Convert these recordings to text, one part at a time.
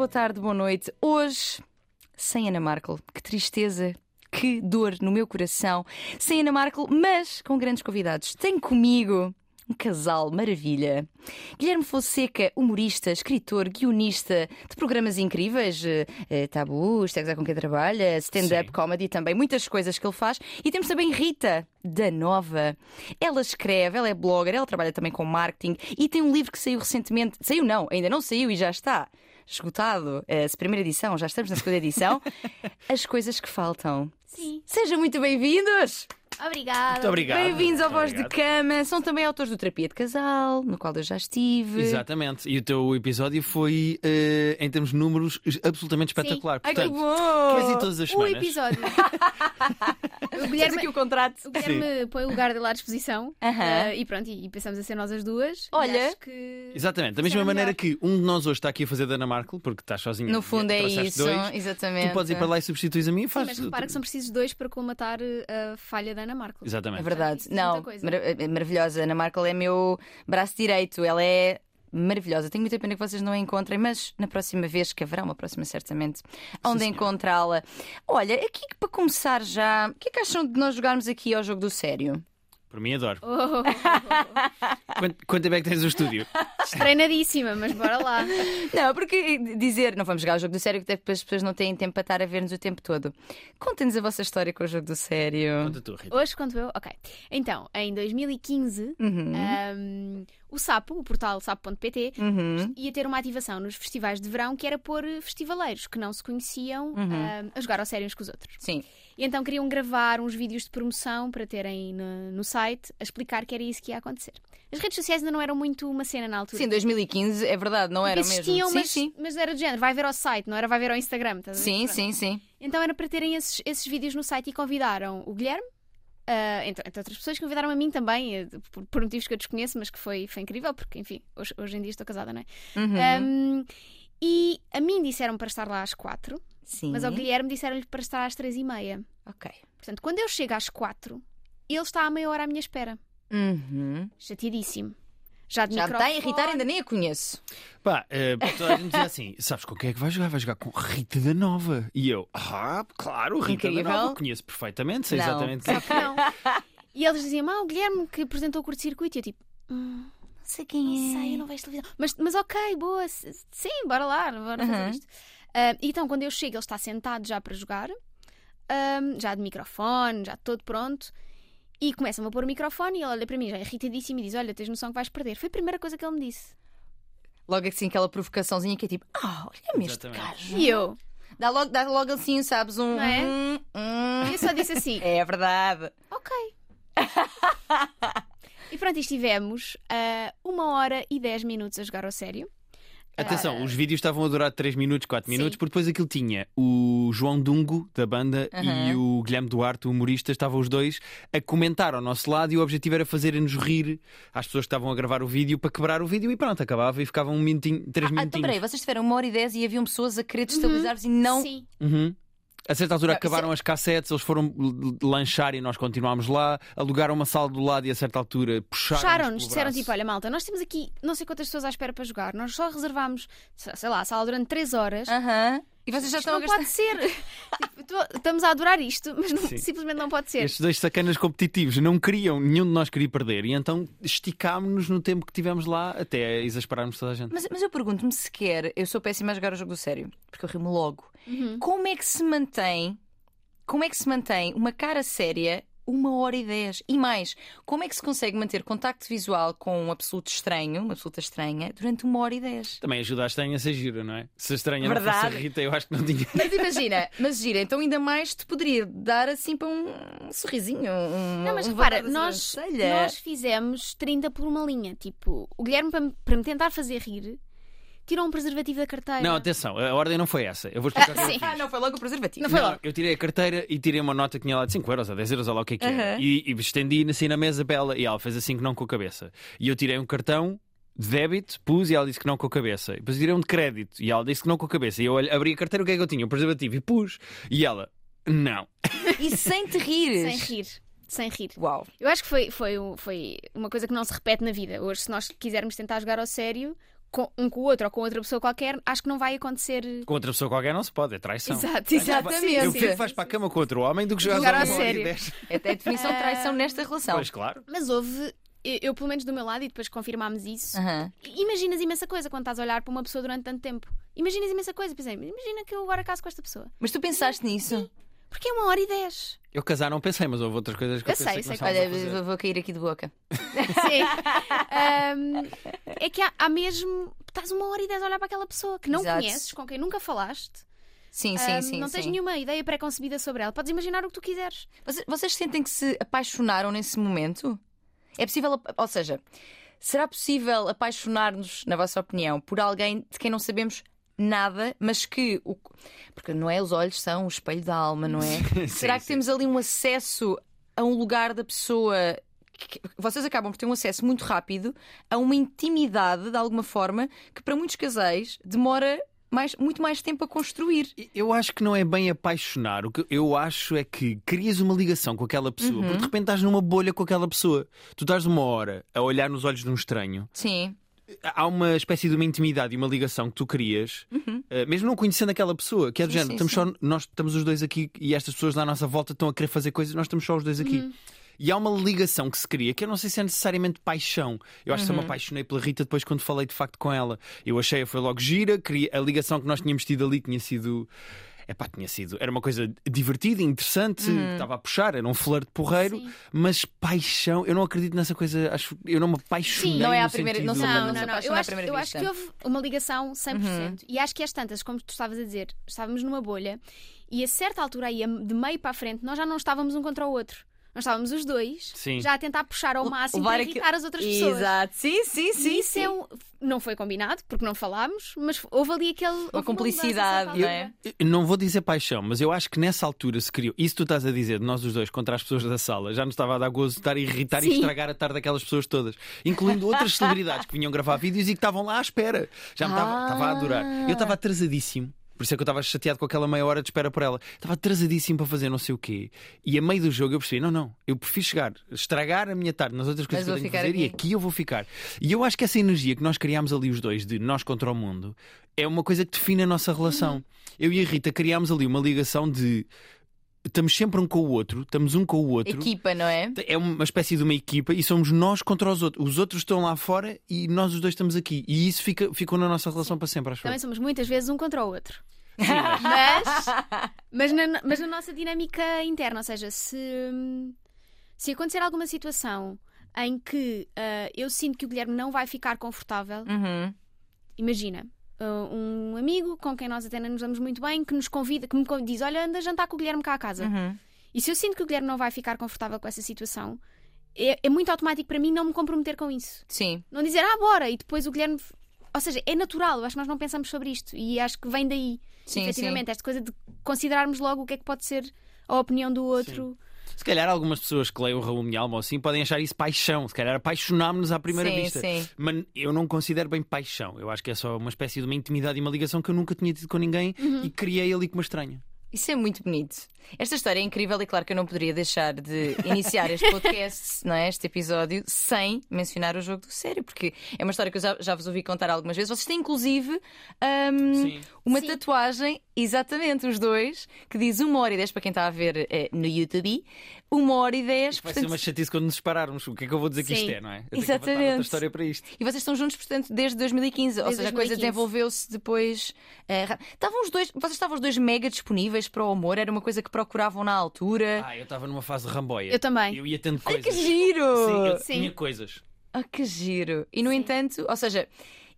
boa tarde, boa noite. Hoje, sem Ana Markel, que tristeza, que dor no meu coração. Sem Ana Markel, mas com grandes convidados. Tenho comigo um casal maravilha. Guilherme Fonseca, humorista, escritor, guionista de programas incríveis, eh, eh, Tabu, Stegs com quem trabalha, stand-up comedy também, muitas coisas que ele faz. E temos também Rita, da Nova. Ela escreve, ela é blogger, ela trabalha também com marketing e tem um livro que saiu recentemente. Saiu não, ainda não saiu e já está. Esgotado, a primeira edição, já estamos na segunda edição. As coisas que faltam. Sim. Sejam muito bem-vindos! Obrigada. Muito obrigado. Bem-vindos ao Voz de. Cama. São também autores do Terapia de Casal, no qual eu já estive. Exatamente. E o teu episódio foi, eh, em termos de números, absolutamente espetacular. Ai, que Portanto, bom! ir todas as O semanas? episódio. o Temos Guilherme, aqui o contrato. o Guilherme põe o lugar dele à disposição. Aham. eh, e pronto, e, e pensamos a ser nós as duas. E Olha. acho que... Exatamente. Da mesma Será maneira melhor. que um de nós hoje está aqui a fazer da Ana Markel, porque estás sozinho. No fundo é trouxeste isso, Dois, exatamente. tu podes ir para lá e substituís a mim e Sim, faz. mas repara que são precisos dois para colmatar eh, a falha da Ana Marco. Exatamente. É verdade. É Não, mara- é maravilhosa. Ana Markel é meu braço direito. Ela é maravilhosa. Tenho muita pena que vocês não a encontrem, mas na próxima vez, que haverá uma próxima certamente, onde encontrá-la. Olha, aqui para começar já, o que é que acham de nós jogarmos aqui ao jogo do sério? Por mim, adoro. Oh, Quanto, quanto tempo é que tens o estúdio? treinadíssima, mas bora lá. Não, porque dizer não vamos jogar o jogo do sério, que até depois as pessoas não têm tempo para estar a ver-nos o tempo todo. Contem-nos a vossa história com o jogo do sério. Conta tu, Rita. Hoje conto eu? Ok. Então, em 2015, Uhum. ahm, o Sapo, o portal sapo.pt, Uhum. ia ter uma ativação nos festivais de verão que era pôr festivaleiros que não se conheciam ahm, a jogar ao sério uns com os outros. Sim. E então queriam gravar uns vídeos de promoção para terem no, no site a explicar que era isso que ia acontecer. As redes sociais ainda não eram muito uma cena na altura. Sim, 2015 é verdade, não era Existiam, mesmo. mas, sim, sim. mas era de género, vai ver ao site, não era vai ver ao Instagram. estás a ver? Sim, sim, sim. Então era para terem esses, esses vídeos no site e convidaram o Guilherme, ah, entre, entre outras pessoas, convidaram a mim também, eh, por, por motivos que eu desconheço, mas que foi, foi incrível, porque enfim, hoje, hoje em dia estou casada, não é? Uhum. Um, e a mim disseram para estar lá às quatro, sim. mas ao Guilherme disseram-lhe para estar às três e meia. Ok. Portanto, quando eu chego às quatro, ele está à meia hora à minha espera. Uhum. Chateadíssimo. Já de Já me está a irritar, ainda nem a conheço. Pá, eh, toda a gente dizia assim: sabes com quem é que vai jogar? Vai jogar com Rita da Nova. E eu, ah, claro, Rita Incrível. da Nova. Conheço perfeitamente, sei Não. exatamente quem é. Não. E eles diziam, ah, o Guilherme que apresentou o curto-circuito. E eu tipo, hum, sei quem Não sei, eu não vejo televisão. Mas, mas ok, boa, sim, bora lá, bora fazer Uhum. isto. Ah, então, quando eu chego, ele está sentado já para jogar, já de microfone, já todo pronto. E começa-me a pôr o microfone e ele olha para mim, já irritadíssimo, e diz: Olha, tens noção que vais perder. Foi a primeira coisa que ele me disse. Logo assim, aquela provocaçãozinha que é tipo, ah, olha-me este gajo. E eu, Dá logo, dá logo assim, sabes? Um. Não é? hum, hum. eu só disse assim: É verdade. Ok. e pronto, e estivemos ah, uma hora e dez minutos a jogar ao sério. Atenção, os vídeos estavam a durar 3 minutos, 4 Sim. minutos, porque depois aquilo tinha o João Dungo, da banda, e o Guilherme Duarte, o humorista, estavam os dois a comentar ao nosso lado e o objetivo era fazerem-nos rir às pessoas que estavam a gravar o vídeo para quebrar o vídeo e pronto, acabava e ficava um minutinho, 3 Ah, então minutinhos. peraí, vocês tiveram uma hora e dez e haviam pessoas a querer destabilizar-vos e não. Sim. Uhum. A certa altura isso acabaram é- as cassetes, eles foram lanchar e nós continuámos lá, alugaram uma sala do lado e a certa altura puxaram-nos. Puxaram-nos, disseram tipo: Olha, malta, nós temos aqui não sei quantas pessoas à espera para jogar, nós só reservámos, sei lá, a sala durante 3 horas. Aham. E vocês já Isto estão a não gastar. pode ser. Tipo, estamos a adorar isto, mas não- Sim. simplesmente não pode ser. Estes dois sacanas competitivos não queriam, nenhum de nós queria perder, e então esticámos-nos no tempo que tivemos lá até exasperarmos toda a gente. Mas, mas eu pergunto-me sequer, eu sou péssima a jogar o jogo do sério, porque eu rimo logo. Uhum. Como é que se mantém, como é que se mantém uma cara séria uma hora e dez? E mais, como é que se consegue manter contacto visual com um absoluto estranho, uma absoluta estranha, durante uma hora e dez? Também ajuda a estranha a ser gira, não é? Se a estranha não Verdade. fosse a Rita, eu acho que não tinha. Mas imagina, mas gira, então ainda mais te poderia dar assim para um sorrisinho. Um, Não, mas um repara, nós, nós fizemos 30 por uma linha. Tipo, o Guilherme, para, me- para me tentar fazer rir, tirou um preservativo da carteira. Não, atenção, a ordem não foi essa. Eu vou explicar o que eu sim. Ah, não, foi logo o preservativo. Não foi logo. eu tirei a carteira e tirei uma nota que tinha lá de 5 euros ou 10 euros, ou lá o que é que era. E, e estendi assim na mesa para ela e ela fez assim que não com a cabeça. E eu tirei um cartão de débito, pus e ela disse que não com a cabeça. E depois tirei um de crédito e ela disse que não com a cabeça. E eu olhei- abri a carteira, o que é que eu tinha? O preservativo e pus. E ela, não. E sem te rires. Sem rir. Sem rir. Uau. Eu acho que foi, foi, um- foi uma coisa que não se repete na vida. Hoje, se nós quisermos tentar jogar ao sério, com, um com o outro ou com outra pessoa qualquer, acho que não vai acontecer. Com outra pessoa qualquer não se pode, é traição. Exato, Exatamente. Eu Sim, prefiro sim. que vais para a cama com outro homem do que jogar Jogar a uma hora e sério. dez. É até a definição de traição nesta relação. Pois claro. Mas houve, eu, pelo menos do meu lado, e depois confirmámos isso. Aham. Imaginas imensa coisa quando estás a olhar para uma pessoa durante tanto tempo. Imaginas imensa coisa. Pensei, imagina que eu agora caso com esta pessoa. Mas tu pensaste nisso? Porque é uma hora e dez. Eu casar não pensei, mas houve outras coisas que eu, Eu sei, pensei sei que que- nós Olha, fazer. vou, vou cair aqui de boca. Sim. Ahm, é que há, há mesmo. Estás uma hora e dez a olhar para aquela pessoa que não Exato. conheces, com quem nunca falaste. Sim, sim, Ahm, sim. não tens sim. nenhuma ideia pré-concebida sobre ela. Podes imaginar o que tu quiseres. Vocês, vocês sentem que se apaixonaram nesse momento? É possível, ou seja, será possível apaixonar-nos, na vossa opinião, por alguém de quem não sabemos nada, mas que o porque não é os olhos são o espelho da alma, não é? Sim, será que sim. temos ali um acesso a um lugar da pessoa vocês acabam por ter um acesso muito rápido a uma intimidade de alguma forma que para muitos casais demora mais, muito mais tempo a construir. Eu acho que não é bem apaixonar. O que eu acho é que crias uma ligação com aquela pessoa, Uhum. porque de repente estás numa bolha com aquela pessoa. Tu estás uma hora a olhar nos olhos de um estranho. Sim. Há uma espécie de uma intimidade e uma ligação que tu crias, eh, mesmo não conhecendo aquela pessoa, que é do Uhum. Sim, género, sim, estamos só, nós estamos os dois aqui e estas pessoas lá à nossa volta estão a querer fazer coisas, nós estamos só os dois aqui. Uhum. E há uma ligação que se cria que eu não sei se é necessariamente paixão. Eu acho que só Uhum. me apaixonei pela Rita depois quando falei de facto com ela. Eu achei, foi logo gira, queria, a ligação que nós tínhamos tido ali tinha sido. Epá, tinha sido. Era uma coisa divertida, interessante, Uhum. estava a puxar, era um flerte porreiro, Sim. mas paixão, eu não acredito nessa coisa, acho, eu não me apaixonei. Sim. Não é à primeira- não Não, não, não. apaixona Eu acho, eu acho que houve uma ligação 100%. E acho que às tantas, como tu estavas a dizer, estávamos numa bolha e a certa altura aí, de meio para a frente, nós já não estávamos um contra o outro. Nós estávamos os dois Sim. já a tentar puxar ao máximo para aquilo- irritar as outras pessoas. Exato, sim, sim, E sim. isso sim. é um- não foi combinado, porque não falámos, mas houve ali aquele. houve mudança a cumplicidade, certa não é? Eu Não vou dizer paixão, mas eu acho que nessa altura se criou. Isso que tu estás a dizer de nós os dois contra as pessoas da sala já nos estava a dar gozo de estar a irritar e Sim. estragar a tarde daquelas pessoas todas, incluindo outras celebridades que vinham gravar vídeos e que estavam lá à espera. Já me estava, Ah. estava a adorar. Eu estava atrasadíssimo. Por isso é que eu estava chateado com aquela meia hora de espera por ela. Estava atrasadíssimo para fazer não sei o quê. E a meio do jogo eu percebi: não, não, eu prefiro chegar, estragar a minha tarde nas outras coisas Mas que eu tenho que fazer e aqui. aqui eu vou ficar. E eu acho que essa energia que nós criámos ali os dois, de nós contra o mundo, é uma coisa que define a nossa relação. Uhum. Eu e a Rita criámos ali uma ligação de estamos sempre um com o outro, estamos um com o outro. Equipa, não é? É uma espécie de uma equipa e somos nós contra os outros. Os outros estão lá fora e nós os dois estamos aqui. E isso fica, ficou na nossa relação para sempre, acho. Também somos muitas vezes um contra o outro. Sim, mas- Mas, mas, na, mas na nossa dinâmica interna, ou seja, se, se acontecer alguma situação em que ah, eu sinto que o Guilherme não vai ficar confortável, Uhum. imagina. Ah, um amigo com quem nós até não nos damos muito bem que nos convida, que me diz: Olha, anda jantar com o Guilherme cá à casa. Uhum. E se eu sinto que o Guilherme não vai ficar confortável com essa situação, é, é muito automático para mim não me comprometer com isso. Sim. Não dizer, ah, bora, e depois o Guilherme. Ou seja, é natural, eu acho que nós não pensamos sobre isto e acho que vem daí. Sim, efetivamente, esta coisa de considerarmos logo o que é que pode ser a opinião do outro. Se calhar algumas pessoas que leem o Raul Minha Alma ou assim podem achar isso paixão. Se calhar apaixonámos-nos à primeira Sim, vista. sim. Mas eu não considero bem paixão. Eu acho que é só uma espécie de uma intimidade e uma ligação que eu nunca tinha tido com ninguém Uhum. e criei ali com uma estranha. Isso é muito bonito. Esta história é incrível e claro que eu não poderia deixar de iniciar este podcast, não é? este episódio, sem mencionar o jogo do sério, porque é uma história que eu já, já vos ouvi contar algumas vezes. Vocês têm inclusive Sim. uma Sim. tatuagem, exatamente, os dois, que diz uma hora e dez para quem está a ver eh, no YouTube, uma hora e dez. Vai ser uma chatice quando nos separarmos. O que é que eu vou dizer que Sim. isto é, não é? Eu tenho Exatamente. outra história para isto. E vocês estão juntos, portanto, desde 2015. Ou Desde seja, a coisa 2015. desenvolveu-se depois. eh, estavam os dois, vocês estavam os dois mega disponíveis para o amor? Era uma coisa que procuravam na altura. Ah, eu estava numa fase de ramboia. Eu também. Eu ia tendo Ai, coisas. que giro! Sim, eu Sim. tinha coisas. Ah, que giro! E no Sim. entanto, ou seja,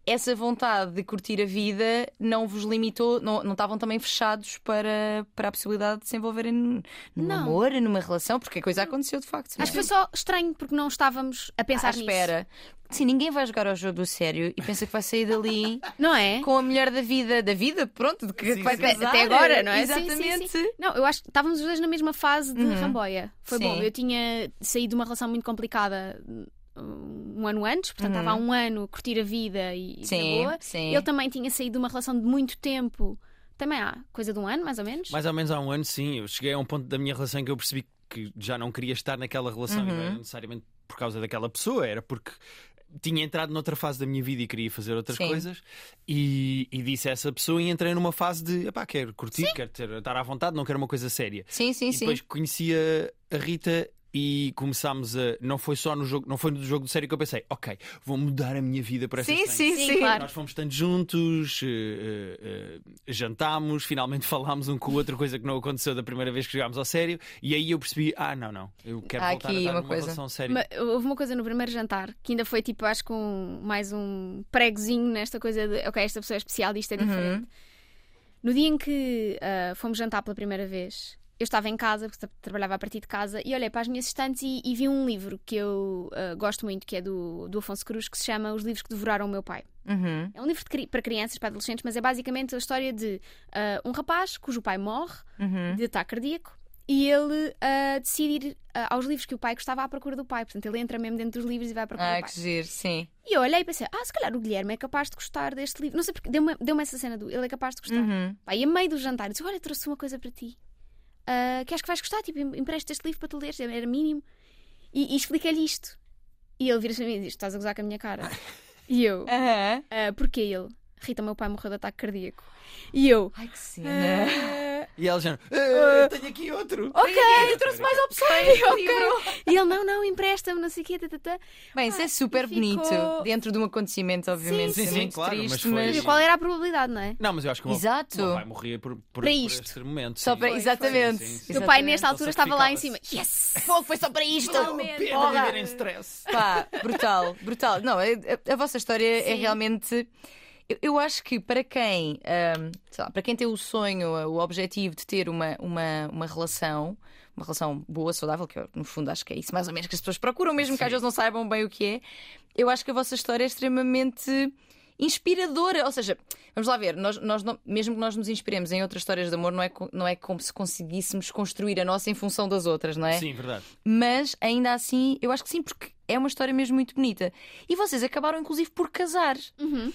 essa vontade de curtir a vida não vos limitou, não, não estavam também fechados para, para a possibilidade de se envolverem num num Não. amor, numa relação, porque a coisa aconteceu de facto. Acho é? que foi só estranho porque não estávamos a pensar à espera. Sim, ninguém vai jogar ao jogo do sério e pensa que vai sair dali nisso. Não é? com a mulher da vida, da vida, pronto, de que Sim, vai sim. casar. Até agora, não é? Sim, sim, Exatamente. sim. Não, eu acho que estávamos os dois na mesma fase de ramboia. Foi Sim. bom. Eu tinha saído de uma relação muito complicada um ano antes, portanto estava há um ano a curtir a vida e e Sim, boa. sim. Ele também tinha saído de uma relação de muito tempo, também há coisa de um ano, mais ou menos. Mais ou menos há um ano, sim. Eu cheguei a um ponto da minha relação em que eu percebi que já não queria estar naquela relação. E não Uhum. era necessariamente por causa daquela pessoa, era porque tinha entrado noutra fase da minha vida e queria fazer outras Sim. coisas e, e disse a essa pessoa e entrei numa fase de epá, quero curtir, quero ter, estar à vontade, não quero uma coisa séria. Sim, sim, e sim. depois conhecia a Rita e começámos a. Não foi só no jogo, não foi no jogo de série que eu pensei, ok, vou mudar a minha vida para esta Sim, sim, Sim, sim. claro. Nós fomos tanto juntos, eh, eh, jantámos, finalmente falámos um com o outro, coisa que não aconteceu da primeira vez que jogámos ao sério, e aí eu percebi: ah, não, não, eu quero Há voltar aqui a estar uma coisa. relação séria. Houve uma coisa no primeiro jantar que ainda foi tipo, acho que um, mais um pregozinho nesta coisa de ok, esta pessoa é especial, isto é Uhum. diferente. No dia em que ah, fomos jantar pela primeira vez, eu estava em casa, porque tra- trabalhava a partir de casa, e olhei para as minhas estantes e, e vi um livro que eu ah, gosto muito, que é do, do Afonso Cruz, que se chama Os Livros que Devoraram o Meu Pai. Uhum. É um livro de para crianças, para adolescentes, mas é basicamente a história de ah, um rapaz cujo pai morre Uhum. de ataque cardíaco e ele ah, decide ir ah, aos livros que o pai gostava à procura do pai. Portanto, ele entra mesmo dentro dos livros e vai à procura Ah, do pai. que giro, sim. E eu olhei e pensei, ah, se calhar o Guilherme é capaz de gostar deste livro. Não sei porque, deu-me deu essa cena do ele é capaz de gostar. Uhum. Pá, e a meio do jantar, eu disse, olha, trouxe uma coisa para ti. Ah, que acho que vais gostar, tipo, em- empresta este livro para tu leres, era mínimo. E, e expliquei-lhe isto. E ele vira-se a mim e diz, estás a gozar com a minha cara. E eu, Aham. ah, porquê ele? Rita, meu pai morreu de ataque cardíaco. E eu, Ai, que cena. Ah, E ela já, "Ah, tenho aqui outro. ok, eu trouxe mais opções. E ele, não, não, empresta-me, não sei o quê, tá, tá, tá. Bem, isso é Ah, super ficou- bonito. Dentro de um acontecimento, obviamente. Sim, é sim, muito claro, mas triste, foi- mas. E qual era a probabilidade, não é? Não, mas eu acho que o meu- Exato. o meu pai morria por, por, Para por isto. esse momento. Só sim. para... Exatamente. Sim, sim, sim. O meu pai, nesta altura, estava lá em cima. Yes! Fogo, foi só para isto! Pena viver em stress. Pá, brutal, brutal. Não, a, a- a vossa história é realmente. Eu, eu acho que para quem, sei lá, para quem tem o sonho, o objetivo de ter uma, uma, uma relação, uma relação boa, saudável, que eu, no fundo acho que é isso mais ou menos que as pessoas procuram, mesmo que às Sim. vezes não saibam bem o que é, eu acho que a vossa história é extremamente inspiradora. Ou seja, vamos lá ver, nós, nós não- mesmo que nós nos inspiremos em outras histórias de amor, não é, não é como se conseguíssemos construir a nossa em função das outras, não é? Sim, verdade. Mas ainda assim, eu acho que sim, porque é uma história mesmo muito bonita. E vocês acabaram, inclusive, por casar. Uhum.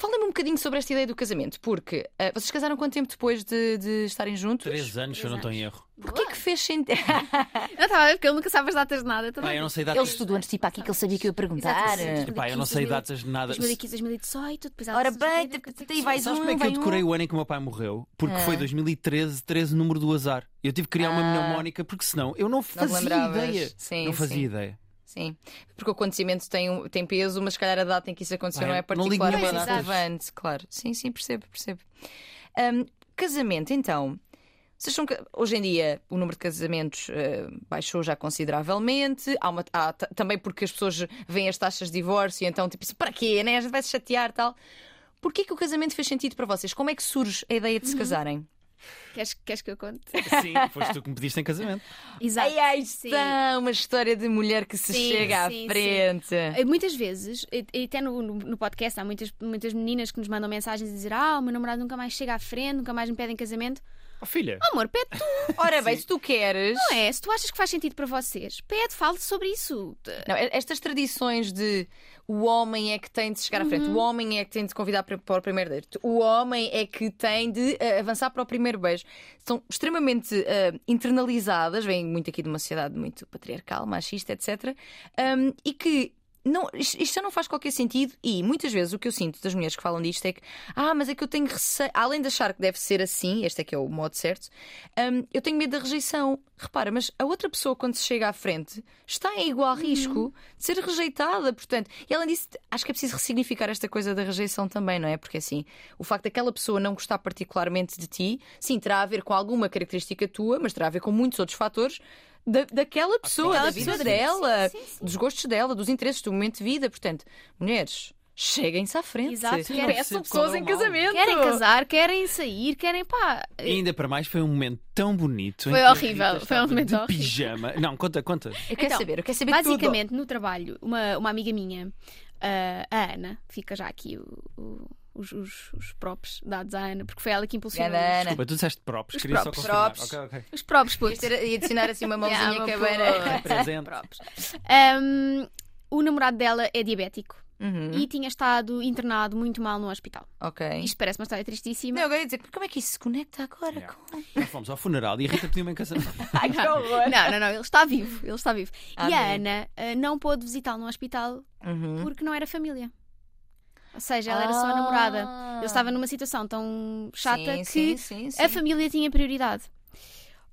Falem-me um bocadinho sobre esta ideia do casamento, porque ah, vocês casaram quanto tempo depois de, de estarem juntos? Três anos, se eu não estou em erro. Porquê que fez sentido? Eu estava porque ele nunca sabe as datas de nada. também. Pá, eu não sei Ele datas. estudou antes de ir para aqui que ele sabia que eu ia perguntar. Exato. Pá, eu não sei 2015, datas de nada. 2015, 2018, depois há Ora bem, e vais Sabes um, como é que eu decorei um. o ano em que o meu pai morreu? Porque Ah. foi 2013, 13 número do azar. Eu tive que criar uma Ah. mnemónica porque senão eu não Não fazia ideia. Sim, não fazia sim. ideia. Sim, porque o acontecimento tem, um- tem peso, mas se calhar a data em que isso aconteceu não é nenhuma particularmente relevante, claro. Sim, sim, percebo, percebo. Ahm, casamento, então. Vocês são, hoje em dia o número de casamentos eh, baixou já consideravelmente. Há uma- há também porque as pessoas veem as taxas de divórcio, então tipo, assim, para quê? Né? A gente vai se chatear tal. Porquê que o casamento fez sentido para vocês? Como é que surge a ideia de Uhum. se casarem? Queres, queres que eu conte? Sim, foste tu que me pediste em casamento. Exato. Ai, ai, Sim. está uma história de mulher que se Sim, chega à sim, sim. frente. Eh, Muitas vezes, e até no, no, podcast, há muitas, muitas meninas que nos mandam mensagens a dizer: Ah, o meu namorado nunca mais chega à frente, nunca mais me pede em casamento. Oh, filha, Amor, pede tu, Ora bem, se tu queres. não é? Se tu achas que faz sentido para vocês, pede, fale sobre isso. Não, estas tradições de o homem é que tem de chegar à frente, o homem é que tem de convidar para, o primeiro date, o homem é que tem de eh, avançar para o primeiro beijo, são extremamente eh, internalizadas, vêm muito aqui de uma sociedade muito patriarcal, machista, etc. um, e que. Não, isto não faz qualquer sentido e muitas vezes o que eu sinto das mulheres que falam disto é que ah, mas é que eu tenho receio, além de achar que deve ser assim, este é que é o modo certo, hum, eu tenho medo da rejeição. Repara, mas a outra pessoa, quando se chega à frente, está em igual risco de ser rejeitada. Portanto, e além disso, acho que é preciso ressignificar esta coisa da rejeição também, não é? Porque assim, o facto daquela pessoa não gostar particularmente de ti, sim, terá a ver com alguma característica tua, mas terá a ver com muitos outros fatores. Da, daquela pessoa, Daquela da vida pessoa, dela, sim, sim, sim. dos gostos dela, dos interesses, do momento de vida. Portanto, mulheres, cheguem-se à frente. Exato, Peçam querem- pessoas é o em casamento. Querem casar, querem sair, querem pá. E ainda para mais foi um momento tão bonito. Foi horrível, foi um momento de horrível. pijama. Não, conta, conta. Eu quero Então, saber, eu quero saber tudo. Basicamente, no trabalho, uma, uma amiga minha, ah, a Ana, fica já aqui o- o- os, os, os props dados à Ana, porque foi ela que impulsionou. Ganda Ana. Desculpa, tu disseste props, Os queria props. só confirmar. Props. Ok, ok. Os props, ter- ia adicionar assim uma mãozinha Yeah. Presente. Props. Um, o namorado dela é diabético Uhum. e tinha estado internado muito mal no hospital. Ok. Isto parece uma história tristíssima. Não, eu ia dizer, como é que isso se conecta agora Yeah. com. Nós fomos ao funeral e a Rita pediu-me em casamento. Ai, que horror! Não, não, não, ele está vivo, ele está vivo. Ah, e a. Ana ah, não pôde visitá-lo no hospital Uhum. porque não era família. Ou seja, ela era só a namorada. Ele estava numa situação tão chata Ah. Sim, que sim, sim, a família tinha prioridade.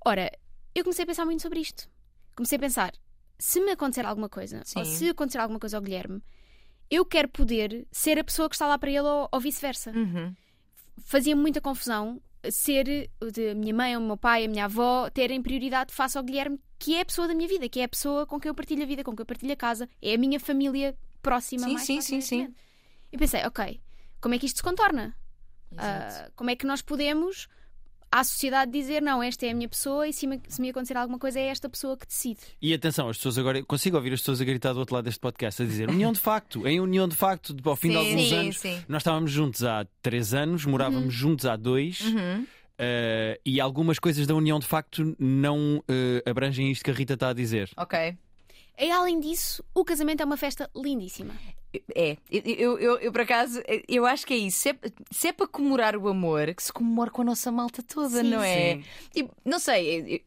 Ora, eu comecei a pensar muito sobre isto. Comecei a pensar: se me acontecer alguma coisa, ou se acontecer alguma coisa ao Guilherme, eu quero poder ser a pessoa que está lá para ele ou, ou vice-versa. Uhum. Fazia muita confusão ser de minha mãe, o meu pai, a minha avó terem prioridade face ao Guilherme, que é a pessoa da minha vida, que é a pessoa com quem eu partilho a vida, com quem eu partilho a casa, é a minha família próxima. Sim, mais sim, sim, sim. E pensei, ok, como é que isto se contorna? Ah, como é que nós podemos à sociedade dizer não, esta é a minha pessoa e se me, se me acontecer alguma coisa é esta pessoa que decide. E atenção, as pessoas agora. Consigo ouvir as pessoas a gritar do outro lado deste podcast a dizer união de facto, em união de facto, ao fim de Sim, alguns sim, anos. sim. Nós estávamos juntos há três anos, morávamos juntos há dois. Uhum. eh, e algumas coisas da união de facto não eh, abrangem isto que a Rita está a dizer. Ok. E além disso, o casamento é uma festa lindíssima. É, eu, eu, eu, por acaso, eu acho que é isso. Se é, se é para comemorar o amor, que se comemore com a nossa malta toda, Sim, não é? sim. Tipo, não sei,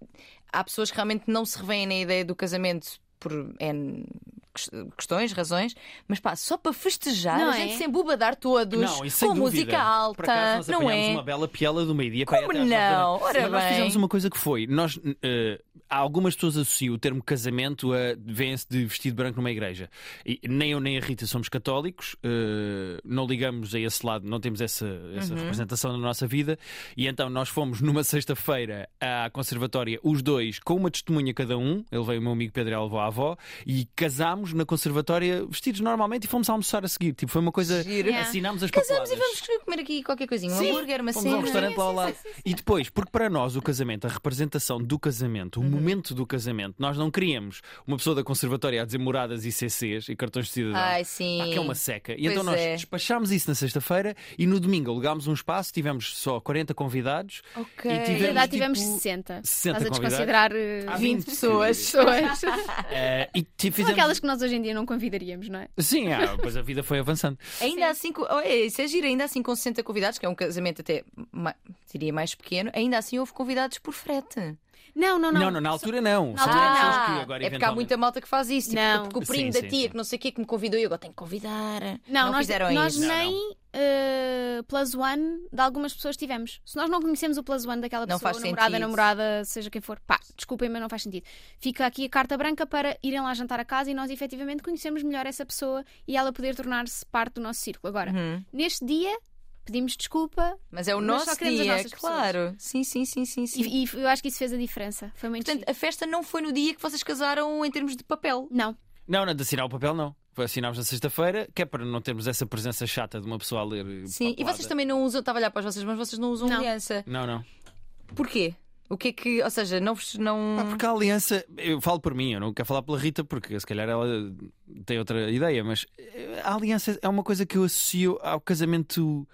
há pessoas que realmente não se revêem na ideia do casamento por N questões, razões, mas pá, só para festejar, Não a é? gente se embubadar todos Não, com dúvida. música alta, Por acaso nós não é? uma bela piela do meio-dia para Como não? Ora Mas nós bem. fizemos uma coisa que foi: nós, há algumas pessoas associam o termo casamento a vêm-se de vestido branco numa igreja. E nem eu nem a Rita somos católicos, eh, não ligamos a esse lado, não temos essa, essa Uhum. representação na nossa vida. E então nós fomos numa sexta-feira à conservatória, os dois, com uma testemunha cada um. Ele veio o meu amigo Pedro e a avó, e casámos na conservatória vestidos normalmente e fomos almoçar a seguir. Tipo, foi uma coisa. Giro. Yeah. Assinámos as Casamos papeladas. e vamos comer aqui qualquer coisinha, um Sim. hambúrguer, uma Fomos a um cena. restaurante lá ao lado. E depois, porque para nós o casamento, a representação do casamento, Uhum. o momento do casamento, nós não queríamos uma pessoa da conservatória a dizer moradas e CCs e cartões de cidadão. Ai, sim. Pá, que é uma seca. E Pois então nós é. despachámos isso na sexta-feira e no domingo alugámos um espaço, tivemos só 40 convidados. Ok. E Na tivemos, verdade, tivemos tipo, 60. 60 Estás a convidados. desconsiderar eh, Há 20 20 pessoas. pessoas. eh, e ti- fizemos... aquelas que nós hoje em dia não convidaríamos, não é? Sim, ah, pois a vida foi avançando. Ainda assim, isso é giro, ainda assim com 60 convidados, que é um casamento até, ma- diria mais pequeno, ainda assim houve convidados por frete. Não, não, não. Não, não, na altura não. Na altura pessoas não. que agora, é porque há muita malta que faz isso. Tipo, Não. porque o primo Sim, da sim, tia, sim. que não sei o que, que me convidou e eu agora tenho que convidar. Não, nós, fizeram nós isso. Não, nem eh, plus one de algumas pessoas tivemos. Se nós não conhecemos o plus one daquela Não pessoa, faz namorada, sentido. namorada, seja quem for, pá, desculpem, mas não faz sentido. Fica aqui a carta branca para irem lá jantar a casa e nós efetivamente conhecermos melhor essa pessoa e ela poder tornar-se parte do nosso círculo. Agora, Uhum. neste dia, pedimos desculpa Mas é o Mas nosso queremos as dia, nossas claro. Sim, sim, sim, sim. sim. e, e eu acho que isso fez a diferença. Foi muito Portanto, giro. a festa não foi no dia que vocês casaram em termos de papel. Não, Não, não, de assinar o papel não. Foi assinámos na sexta-feira, que é para não termos essa presença chata de uma pessoa a ler. Sim, e papelada. vocês também não usam, estava a olhar para as vossas mãos, vocês não usam Não. aliança. Não, não. Porquê? O que é que, ou seja, não vos. Não... Pá, porque a aliança, eu falo por mim, eu não quero falar pela Rita, porque se calhar ela tem outra ideia, mas eh, a aliança é uma coisa que eu associo ao casamento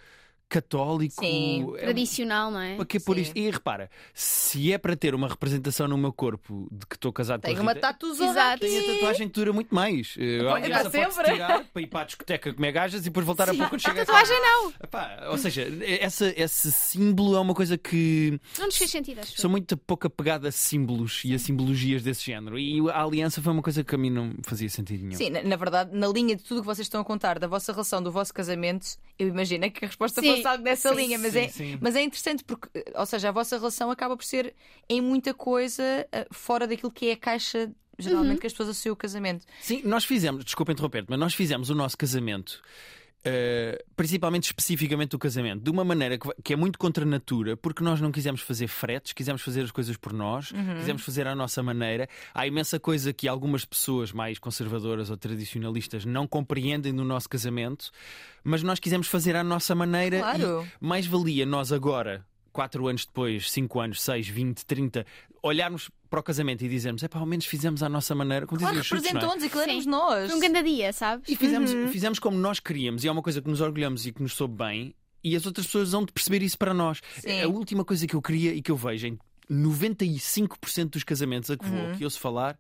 católico. Sim, É- tradicional, não é? Para que por Sim. isto? E repara, se é para ter uma representação no meu corpo de que estou casado Tem com uma Rita, aqui. tem a tatuagem que dura muito mais. Eh, A Olha, pode-se sempre. tirar para ir para a discoteca comer gajas e depois voltar a pouco quando chega a. Tatuagem não! Epá, ou seja, essa, esse símbolo é uma coisa que Não nos fez sentido, acho. sou muito pouco apegado a símbolos e a simbologias desse género. E a aliança foi uma coisa que a mim não fazia sentido nenhum. Sim, na, na verdade, na linha de tudo o que vocês estão a contar da vossa relação, do vosso casamento, eu imaginei que a resposta Sim, algo dessa sim, linha, mas, sim, é, sim. mas é interessante porque, ou seja, a vossa relação acaba por ser em muita coisa eh, fora daquilo que é a caixa geralmente Uhum. que as pessoas associam o casamento. Sim, nós fizemos, desculpa interromper mas nós fizemos o nosso casamento. Eh, principalmente especificamente o casamento, de uma maneira que, que é muito contra a natura, porque nós não quisemos fazer fretes, quisemos fazer as coisas por nós, quisemos fazer à nossa maneira. Há imensa coisa que algumas pessoas mais conservadoras ou tradicionalistas não compreendem no nosso casamento, mas nós quisemos fazer à nossa maneira Claro. e mais valia nós agora, quatro anos depois, cinco anos, seis, vinte, trinta, olharmos para o casamento e dizermos, é pá, ao menos fizemos à nossa maneira, como Claro, é? representam-nos e que éramos Sim. nós. Um grande dia, sabes? E fizemos, fizemos como nós queríamos, e é uma coisa que nos orgulhamos e que nos soube bem, e as outras pessoas vão de perceber isso para nós. Sim. A última coisa que eu queria e que eu vejo em 95% dos casamentos a que vou, que ouço falar,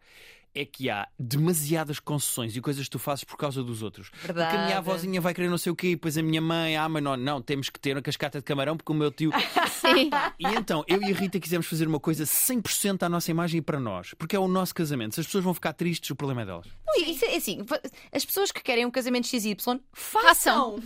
é que há demasiadas concessões e coisas que tu fazes por causa dos outros. Verdade. Porque a minha avózinha vai querer não sei o quê, e depois a minha mãe, ah, mas não, não, temos que ter uma cascata de camarão porque o meu tio. Sim. E então, eu e a Rita quisemos fazer uma coisa 100% à nossa imagem e para nós, porque é o nosso casamento. Se as pessoas vão ficar tristes, o problema é delas. Não, isso é assim, as pessoas que querem um casamento XY, façam.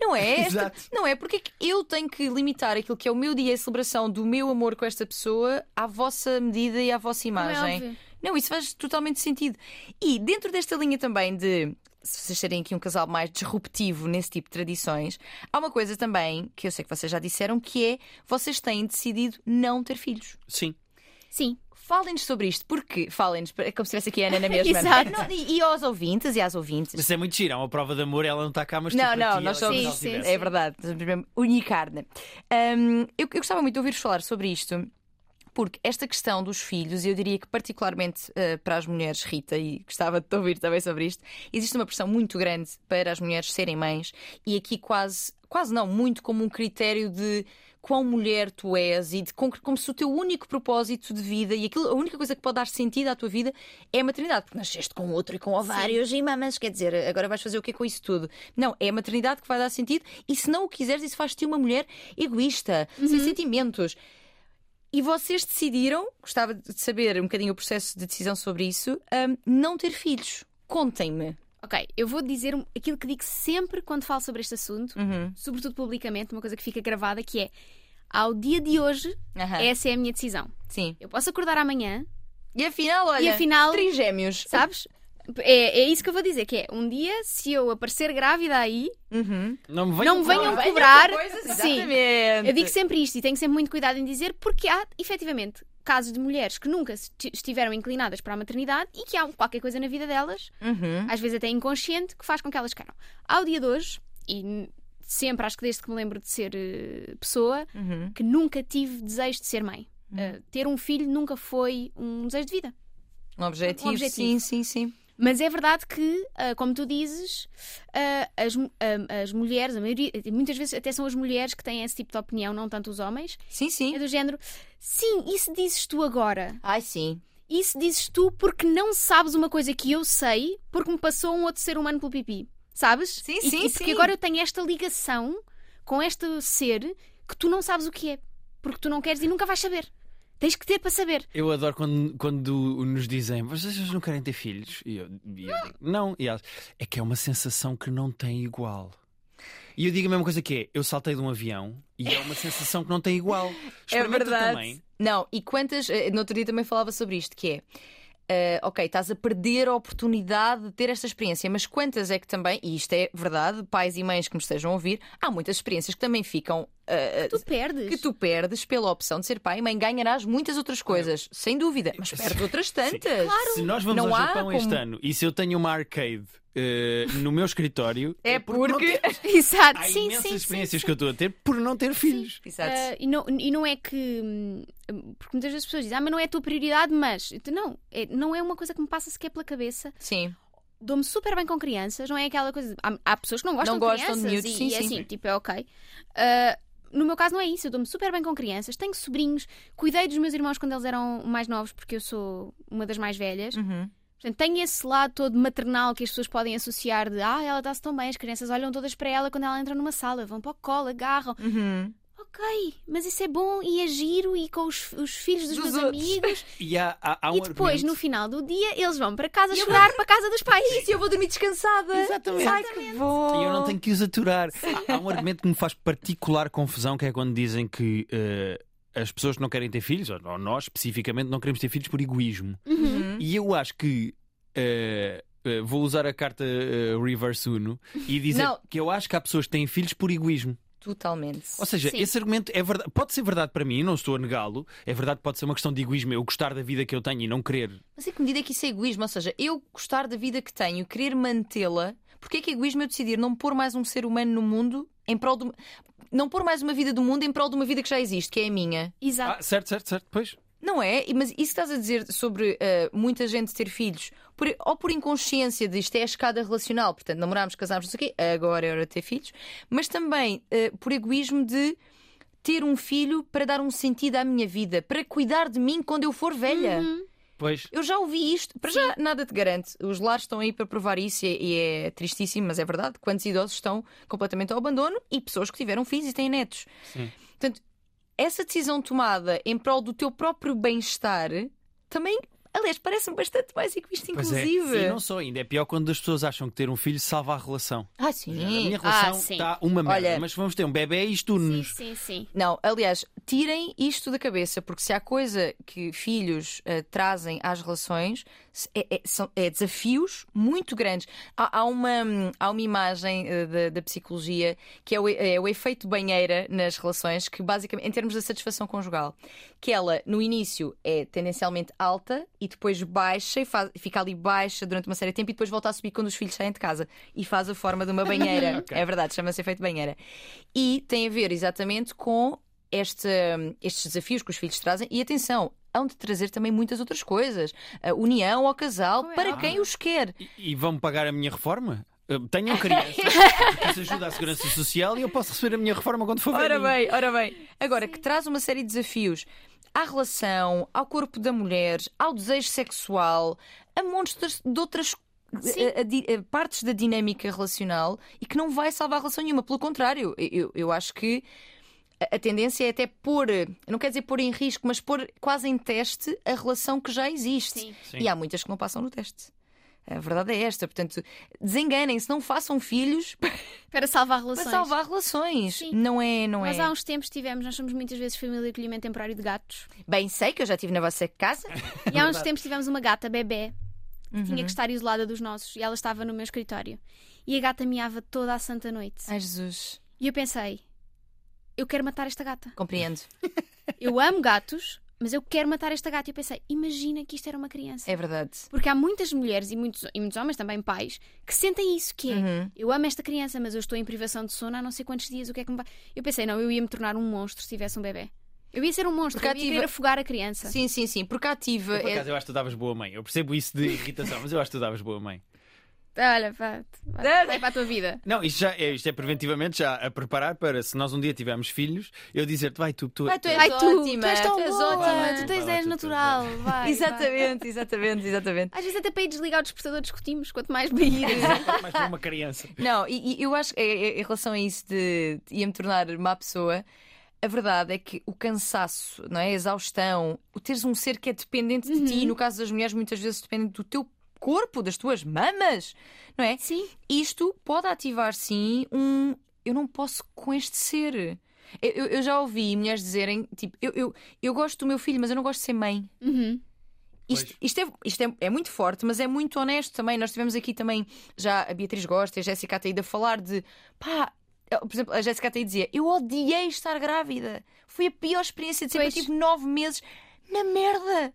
Não é? Esta- Exato. não é? Porque é que eu tenho que limitar aquilo que é o meu dia de celebração do meu amor com esta pessoa à vossa medida e à vossa Não é imagem? Não, isso faz totalmente sentido. E dentro desta linha também de se vocês serem aqui um casal mais disruptivo nesse tipo de tradições, há uma coisa também que eu sei que vocês já disseram que é vocês têm decidido não ter filhos. Sim. Sim. Falem-nos sobre isto, porque falem-nos, é como se estivesse aqui a Ana na mesma. Exato. Não, e, e aos ouvintes e às ouvintes. Mas é muito giro, é uma prova de amor, ela não está cá, mas Não, tu por não, aqui, nós somos. Sim, sim. É verdade, somos mesmo unicarne. Hum, eu, eu gostava muito de ouvir-vos falar sobre isto. Porque esta questão dos filhos, eu diria que particularmente eh, para as mulheres, Rita, e gostava de te ouvir também sobre isto, existe uma pressão muito grande para as mulheres serem mães e aqui quase, quase não, muito como um critério de quão mulher tu és e de com- como se o teu único propósito de vida e aquilo, a única coisa que pode dar sentido à tua vida é a maternidade, porque nasceste com outro e com ovários e mamas, quer dizer, agora vais fazer o que com isso tudo? Não, é a maternidade que vai dar sentido e se não o quiseres, isso faz-te uma mulher egoísta, sem sentimentos. E vocês decidiram, gostava de saber um bocadinho o processo de decisão sobre isso, hum, não ter filhos. Contem-me. Ok, eu vou dizer um- aquilo que digo sempre quando falo sobre este assunto, Uhum. sobretudo publicamente, uma coisa que fica gravada, que é ao dia de hoje, Aham. essa é a minha decisão. Sim. Eu posso acordar amanhã, E afinal, olha, E afinal- trigêmeos. sabes? É, é isso que eu vou dizer, que é um dia, se eu aparecer grávida aí, Uhum. Não me Não me cobrar. venham cobrar. Coisas, Sim. exatamente. eu digo sempre isto e tenho sempre muito cuidado em dizer, porque há, efetivamente, casos de mulheres que nunca esti- estiveram inclinadas para a maternidade e que há qualquer coisa na vida delas Uhum. às vezes até inconsciente, que faz com que elas queiram. Ao dia de hoje, e sempre, acho que desde que me lembro de ser eh, pessoa, Uhum. que nunca tive desejo de ser mãe. Eh, ter um filho nunca foi um desejo de vida. Um objetivo, Um objetivo. sim, sim, sim. Mas é verdade que, ah, como tu dizes, ah, as, ah, as mulheres, a maioria, muitas vezes até são as mulheres que têm esse tipo de opinião, não tanto os homens, Sim, é sim. do género: sim, isso dizes tu agora. Ai, sim. Isso dizes tu porque não sabes uma coisa que eu sei porque me passou um outro ser humano pelo pipi. Sabes? Sim, E- sim, e porque sim. agora eu tenho esta ligação com este ser que tu não sabes o que é. Porque tu não queres e nunca vais saber. Tens que ter para saber. Eu adoro quando, quando nos dizem vocês não querem ter filhos. E eu, e eu digo, não. E elas, é que é uma sensação que não tem igual. E eu digo a mesma coisa que é: eu saltei de um avião e é uma sensação que não tem igual. É verdade. também. Não, e quantas. eh, No outro dia também falava sobre isto, que é. eh, ok, estás a perder a oportunidade de ter esta experiência, mas quantas é que também, e isto é verdade, pais e mães que me estejam a ouvir, há muitas experiências que também ficam. Eh, Tu perdes. que tu perdes pela opção de ser pai e mãe, ganharás muitas outras coisas, sem dúvida, mas perdes outras tantas. Se nós vamos Não ao há Japão este como- ano e se eu tenho uma arcade eh, no meu escritório, É porque não porque. Exato, Há sim, imensas sim, sim. experiências que eu estou a ter por não ter filhos. Exato. Ah, e, não, e não é que. hum, Porque muitas vezes as pessoas dizem, ah, mas não é a tua prioridade, mas. Não, é, não é uma coisa que me passa sequer pela cabeça. Sim. Dou-me super bem com crianças, não é aquela coisa. Há, há pessoas que não gostam Não de gostam de crianças miúdos, e, sim, e é sim. assim, tipo, é ok. Ah, no meu caso não é isso, eu dou-me super bem com crianças, tenho sobrinhos, cuidei dos meus irmãos quando eles eram mais novos, porque eu sou uma das mais velhas. Uhum. Portanto, tenho esse lado todo maternal que as pessoas podem associar de ah, ela dá-se tão bem, as crianças olham todas para ela quando ela entra numa sala, vão para o colo, agarram. Uhum. Ok, mas isso é bom e é giro e com os, os filhos dos, Dos meus outros. amigos. E há, há, há um e depois, argumento- no final do dia, eles vão para casa chorar para a casa dos pais. Isso, eu vou dormir descansada. Exatamente. Ai, que bom. E eu não tenho que os aturar. Há, há um argumento que me faz particular confusão, que é quando dizem que eh, as pessoas que não querem ter filhos, ou nós especificamente, não queremos ter filhos por egoísmo. Uhum. E eu acho que. eh, eh, vou usar a carta eh, Reverse Uno e dizer Não. que eu acho que há pessoas que têm filhos por egoísmo. Totalmente. Ou seja, Sim. esse argumento é verdade, pode ser verdade para mim, não estou a negá-lo. É verdade, pode ser uma questão de egoísmo, eu gostar da vida que eu tenho e não querer. Mas em que medida é que isso é egoísmo? Ou seja, eu gostar da vida que tenho, querer mantê-la, porque é que é egoísmo eu decidir não pôr mais um ser humano no mundo em prol de uma... Não pôr mais uma vida do mundo em prol de uma vida que já existe, que é a minha. Exato. Ah, certo, certo, certo. Pois. Não é? Mas isso que estás a dizer sobre eh, muita gente ter filhos, por- ou por inconsciência de isto é a escada relacional, portanto, namorámos, casámos, não sei o quê, agora é hora de ter filhos, mas também eh, por egoísmo de ter um filho para dar um sentido à minha vida, para cuidar de mim quando eu for velha. Uhum. Pois. Eu já ouvi isto, para já nada te garante. Os lares estão aí para provar isso e é, e é tristíssimo, mas é verdade. Quantos idosos estão completamente ao abandono e pessoas que tiveram filhos e têm netos. Sim. Portanto, essa decisão tomada em prol do teu próprio bem-estar também, aliás, parece-me bastante mais egoísta, é. inclusive. E não só, ainda é pior quando as pessoas acham que ter um filho salva a relação. Ah, A sim. minha relação Ah, sim. está uma merda, Olha- mas vamos ter um bebê e isto Sim, une-nos. sim, sim. Não, aliás, tirem isto da cabeça, porque se há coisa que filhos eh, trazem às relações é, é- são é desafios muito grandes. Há, há uma, há uma imagem eh, da, da psicologia que é o, é o efeito banheira nas relações, que basicamente, em termos da satisfação conjugal, que ela no início é tendencialmente alta e depois baixa e faz- fica ali baixa durante uma série de tempo e depois volta a subir quando os filhos saem de casa e faz a forma de uma banheira. Ok. É verdade, chama-se efeito banheira. E tem a ver exatamente com este, estes desafios que os filhos trazem. E atenção, hão de trazer também muitas outras coisas. A união ao casal é para quem os quer. E, e vão pagar a minha reforma? Uh, Tenham crianças, isso ajuda à segurança social e eu posso receber a minha reforma quando for Ora velhinho. bem, ora bem. Agora, que traz uma série de desafios à relação, ao corpo da mulher, ao desejo sexual, a montes de outras Sim. a- a a partes da dinâmica relacional e que não vai salvar relação nenhuma. Pelo contrário, eu, eu acho que a- tendência é até pôr, não quer dizer pôr em risco, mas pôr quase em teste a relação que já existe. Sim. Sim. E há muitas que não passam no teste. A verdade é esta. Portanto, desenganem-se, não façam filhos Para salvar para relações. salvar relações. Sim. Não é, não Nós é. há uns tempos tivemos, nós somos muitas vezes família de acolhimento temporário de gatos. Bem, sei que eu já estive na vossa casa. E há uns tempos tivemos uma gata bebê que Uhum. tinha que estar isolada dos nossos e ela estava no meu escritório. E a gata miava toda a santa noite. Ai, Jesus. E eu pensei, eu quero matar esta gata. Compreendo. Eu amo gatos, mas eu quero matar esta gata. E eu pensei, imagina que isto era uma criança. É verdade. Porque há muitas mulheres e muitos, e muitos homens também, pais, que sentem isso, que é Uhum. eu amo esta criança, mas eu estou em privação de sono há não sei quantos dias, o que é que me vai. Eu pensei, não, eu ia me tornar um monstro se tivesse um bebê. Eu ia ser um monstro, Porque eu ia ativa- querer afogar a criança. Sim, sim, sim. Porque ativa. Por é- acaso, eu acho que tu davas boa mãe. Eu percebo isso de irritação, mas eu acho que tu davas boa mãe. Olha, vá, vai, vai para a tua vida. Não, isto, já é, isto é preventivamente já a preparar para se nós um dia tivermos filhos, eu dizer-te, vai tu, tu. Vai, tu és Vai tu, ótima, tu és tão tu és boa, ótima. tu tens lá, ideias tu, tu, natural, vai. vai. Exatamente, exatamente, exatamente. Às vezes até para ir desligar o despertador discutimos, quanto mais para ir. mais para uma criança. Não, e, e eu acho que é- é- em relação a isso de de ia-me tornar má pessoa, a verdade é que o cansaço, não é? a exaustão, o teres um ser que é dependente de ti, no caso das mulheres, muitas vezes dependente do teu corpo, das tuas mamas, não é? Sim, Isto pode ativar sim um eu não posso com este ser. Eu, eu- eu já ouvi mulheres dizerem, tipo, eu, eu, eu gosto do meu filho, mas eu não gosto de ser mãe. uhum. Isto, isto, é, isto é, é muito forte, mas é muito honesto também. Nós tivemos aqui também já a Beatriz Gosta e a Jéssica Ataída a falar de pá. Por exemplo, a Jéssica Ataída dizia: Eu odiei estar grávida. Foi a pior experiência de sempre. Eu Pois. tive nove meses na merda.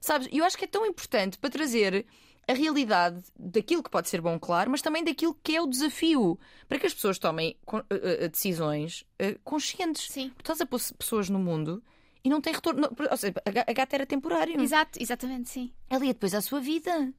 Sabes? E eu acho que é tão importante para trazer a realidade daquilo que pode ser bom, claro, mas também daquilo que é o desafio. Para que as pessoas tomem eh, eh, decisões eh, conscientes. sim. Tu estás a pôr pessoas no mundo e não tem retorno. ou seja, a ga- a gata era temporário. Exato, exatamente, sim. Ela ia depois à sua vida.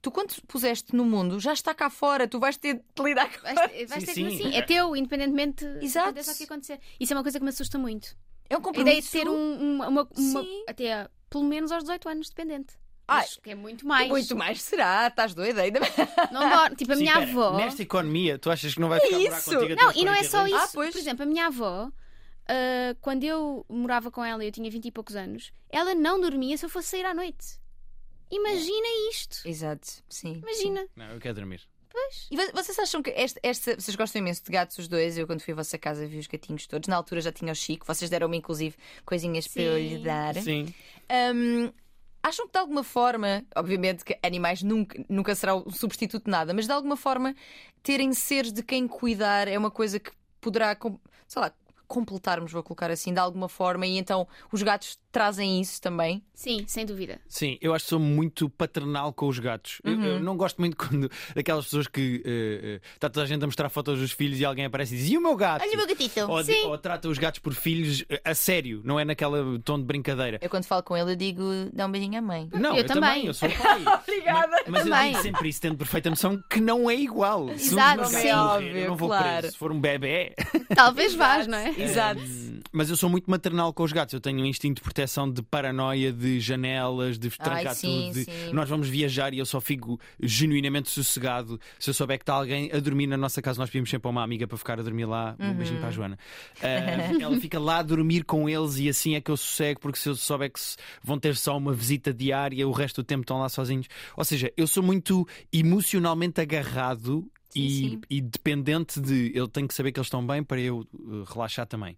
Tu, quando te puseste no mundo, já está cá fora, tu vais ter de lidar com Vais, ter- vais Sim, ter sim. assim. É teu, independentemente Exato. aconteça o que acontecer. Isso é uma coisa que me assusta muito. É um A compromisso. ideia de ter um, uma, uma- uma- Sim. até pelo menos aos 18 anos dependente. Ai, Acho que é muito mais. Muito mais será, estás doida ainda. Não dor- Tipo, a Sim, minha pera, avó. Nesta economia, tu achas que não vai ficar isso? contigo Não, e não é 40 só anos? isso. Ah, pois. Por exemplo, a minha avó, ah, quando eu morava com ela e eu tinha 20 e poucos anos, ela não dormia se eu fosse sair à noite. Imagina isto. Exato, sim. Imagina. Não, eu quero dormir. E vo- vocês acham que esta, esta- Vocês gostam imenso de gatos, os dois? Eu, quando fui à vossa casa, vi os gatinhos todos. Na altura já tinha o Chico. Vocês deram-me, inclusive, coisinhas para eu Sim. lhe dar. Sim. Hum, acham que de alguma forma, obviamente que animais nunca, nunca será o substituto de nada, mas de alguma forma terem seres de quem cuidar é uma coisa que poderá, sei lá, completarmos, vou colocar assim, de alguma forma, e então os gatos trazem isso também. Sim, sem dúvida. Sim, eu acho que sou muito paternal com os gatos. Eu- Uhum. Eu, não gosto muito quando daquelas pessoas que eh, eh, está toda a gente a mostrar fotos dos filhos e alguém aparece e diz: E o meu gato? Olha o meu gatito! Ou, Sim. ou trata os gatos por filhos eh, a sério, não é naquela tom de brincadeira. Eu quando falo com ele, eu digo, dá um beijinho à mãe. Não, Eu eu, também. eu sou pai. Obrigada. Mas, mas eu Também. digo sempre isso, tendo perfeita noção que não é igual. Se um Exato, dos meus sim. morrer, Óbvio, eu não vou claro. preso. Se for um bebê. Talvez vás, não é? Exato. Hum, Mas eu sou muito maternal com os gatos. Eu tenho um instinto protetor proteção de paranoia, de janelas, de trancar sim, tudo. de sim. Nós vamos viajar e eu só fico genuinamente sossegado se eu souber que está alguém a dormir na nossa casa. Nós pedimos sempre a uma amiga para ficar a dormir lá. Um beijinho para a Joana. Ah, ela fica lá a dormir com eles e assim é que eu sossego, porque se eu souber que vão ter só uma visita diária, o resto do tempo estão lá sozinhos. Ou seja, eu sou muito emocionalmente agarrado. Sim, e, sim. e dependente de. Eu tenho que saber que eles estão bem para eu uh, relaxar também.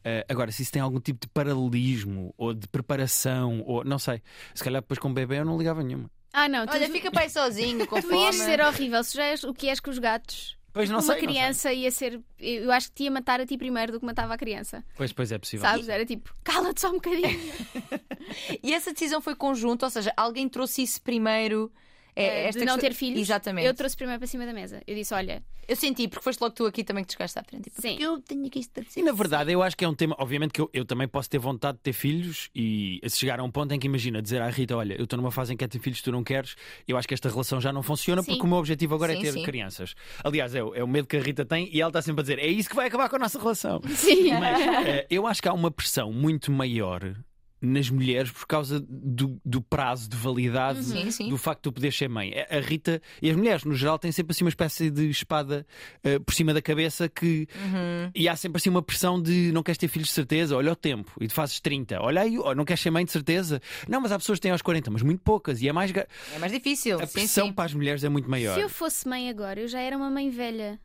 Uh, agora, se isso tem algum tipo de paralelismo ou de preparação, ou não sei, se calhar depois com o bebê eu não ligava nenhuma. Ah, não, tu, Olha, fica pai sozinho, com tu ias ser horrível se já és o que és com os gatos. Pois não Uma sei. não sei. criança ia ser. Eu acho que te ia matar a ti primeiro do que matava a criança. Pois, pois é possível. Sabes? Era tipo, cala-te só um bocadinho. E essa decisão foi conjunta, ou seja, alguém trouxe isso primeiro. É, Eh, esta de não questão- ter filhos. Exatamente. Eu trouxe primeiro para cima da mesa. Eu disse: olha, Eu senti, porque foste logo tu aqui também que te chegaste à frente. Tipo, Sim. eu tenho aqui isto E na verdade, eu acho que é um tema. Obviamente que eu, eu também posso ter vontade de ter filhos e se chegar a um ponto em que imagina dizer à Rita: Olha, eu estou numa fase em que quero ter filhos, tu não queres, eu acho que esta relação já não funciona Sim. porque o meu objetivo agora Sim, é ter sim. crianças. Aliás, é, o- é o medo que a Rita tem e ela está sempre a dizer: É isso que vai acabar com a nossa relação. sim. Mas eh, eu acho que há uma pressão muito maior nas mulheres por causa do, do prazo de validade Sim, sim. do facto de tu poderes ser mãe. A a Rita e as mulheres, no geral, têm sempre assim uma espécie de espada eh, por cima da cabeça que. Uhum. E há sempre assim uma pressão de não queres ter filhos de certeza, olha o tempo, e tu fazes 30, olha aí, oh, não queres ser mãe de certeza. Não, mas há pessoas que têm aos 40, mas muito poucas, e é mais. É mais difícil. A sim, pressão sim. para as mulheres é muito maior. Se eu fosse mãe agora, eu já era uma mãe velha.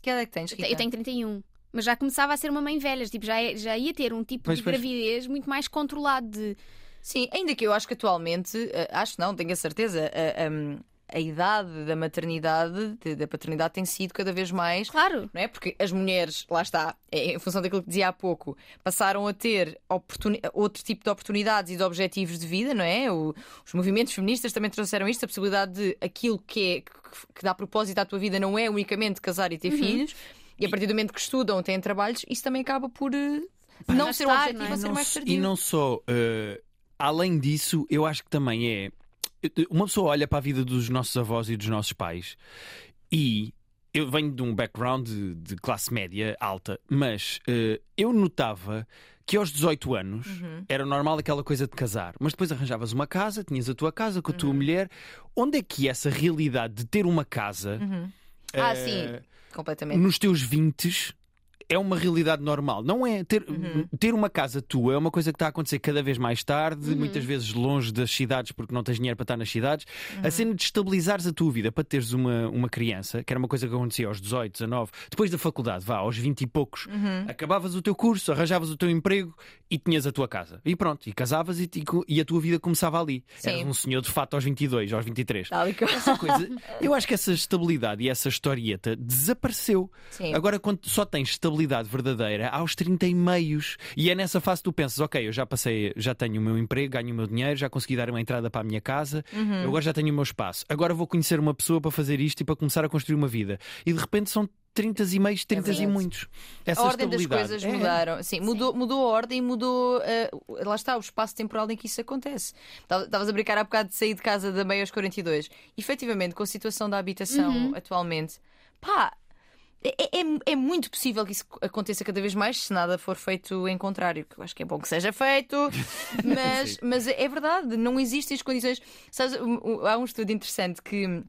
Que idade é que tens, Rita? Eu tenho 31. Mas já começava a ser uma mãe velha. Tipo, já, já ia ter um tipo Pois, de pois. gravidez muito mais controlado. De... Sim, ainda que eu acho que atualmente, eh, acho não, tenho a certeza, a, a- a idade da maternidade, de- da paternidade tem sido cada vez mais. Claro. Não é? Porque as mulheres, lá está, é, em função daquilo que dizia há pouco, passaram a ter oportuni- outro tipo de oportunidades e de objetivos de vida, não é? O- os movimentos feministas também trouxeram isto, a possibilidade de aquilo que, é, que, que dá propósito à tua vida não é unicamente casar e ter filhos, e a partir do momento que estudam, têm trabalhos, isso também acaba por eh, não ser está, objetivo não é? ser não mais tardio. E não só, eh, além disso, eu acho que também é. Uma pessoa olha para a vida dos nossos avós e dos nossos pais e. Eu venho de um background de, de classe média alta, mas eh, eu notava que aos 18 anos Uhum. era normal aquela coisa de casar, mas depois arranjavas uma casa, tinhas a tua casa com a tua Uhum. mulher. Onde é que essa realidade de ter uma casa Ah, eh, sim, completamente. nos teus 20 é uma realidade normal. Não é ter, Uhum. ter uma casa tua é uma coisa que está a acontecer cada vez mais tarde, Uhum. muitas vezes longe das cidades porque não tens dinheiro para estar nas cidades. Uhum. A cena de estabilizares a tua vida para teres uma, uma criança, que era uma coisa que acontecia aos 18, 19, depois da faculdade, vá, aos 20 e poucos, Uhum. acabavas o teu curso, arranjavas o teu emprego e tinhas a tua casa. E pronto, e casavas e, e, a tua vida começava ali. Sim. Eras um senhor de fato aos 22, aos 23. Tal e qual. Essa coisa, eu acho que essa estabilidade e essa historieta desapareceu. Sim. Agora, quando só tens estabilidade verdadeira aos 30 e meios, e é nessa fase que tu pensas: ok, eu já passei, já tenho o meu emprego, ganho o meu dinheiro, já consegui dar uma entrada para a minha casa, Uhum. agora já tenho o meu espaço. Agora vou conhecer uma pessoa para fazer isto e para começar a construir uma vida. E de repente são 30 e meios, 30 e verdade. muitos. Essa a ordem das estabilidade. coisas É. mudaram. Sim, mudou, mudou a ordem e mudou. eh, lá está, o espaço temporal em que isso acontece. Tava- Estavas a brincar há bocado de sair de casa da meia aos 42. Efetivamente, com a situação da habitação atualmente, pá. É, é- é muito possível que isso aconteça cada vez mais se nada for feito em contrário, que eu acho que é bom que seja feito, mas, mas é verdade, não existem as condições. Sabes, há um estudo interessante que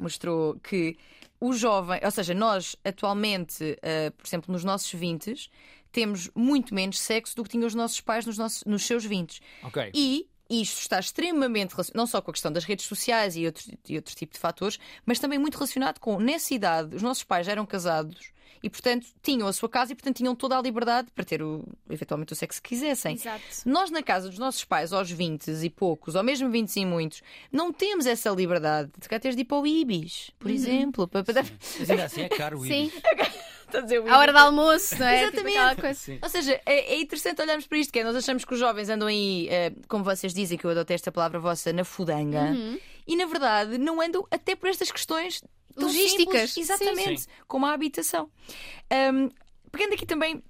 mostrou que o jovem, ou seja, nós atualmente, eh, por exemplo, nos nossos 20 temos muito menos sexo do que tinham os nossos pais nos, nossos, nos seus 20 Ok. e isto está extremamente relacionado, não só com a questão das redes sociais e outro, e outro tipo de fatores, mas também muito relacionado com, nessa idade, os nossos pais já eram casados e, portanto, tinham a sua casa e, portanto, tinham toda a liberdade para ter, o, eventualmente, o sexo que quisessem. Exato. Nós, na casa dos nossos pais, aos 20 e poucos, ou mesmo 20 e muitos, não temos essa liberdade. Se calhar teres de ir para o Ibis, por exemplo. Para, para... Mas ainda assim é caro o Sim. Ibis. Estou a dizer o À hora do almoço, não é? Tipo Exatamente. Sim. Ou seja, é, é interessante olharmos para isto, que é, nós achamos que os jovens andam aí, eh, como vocês dizem, que eu adotei esta palavra vossa, na fudanga, e na verdade não andam até por estas questões Logísticas. simples, exatamente, Sim. como a habitação. Ahm, pegando aqui também,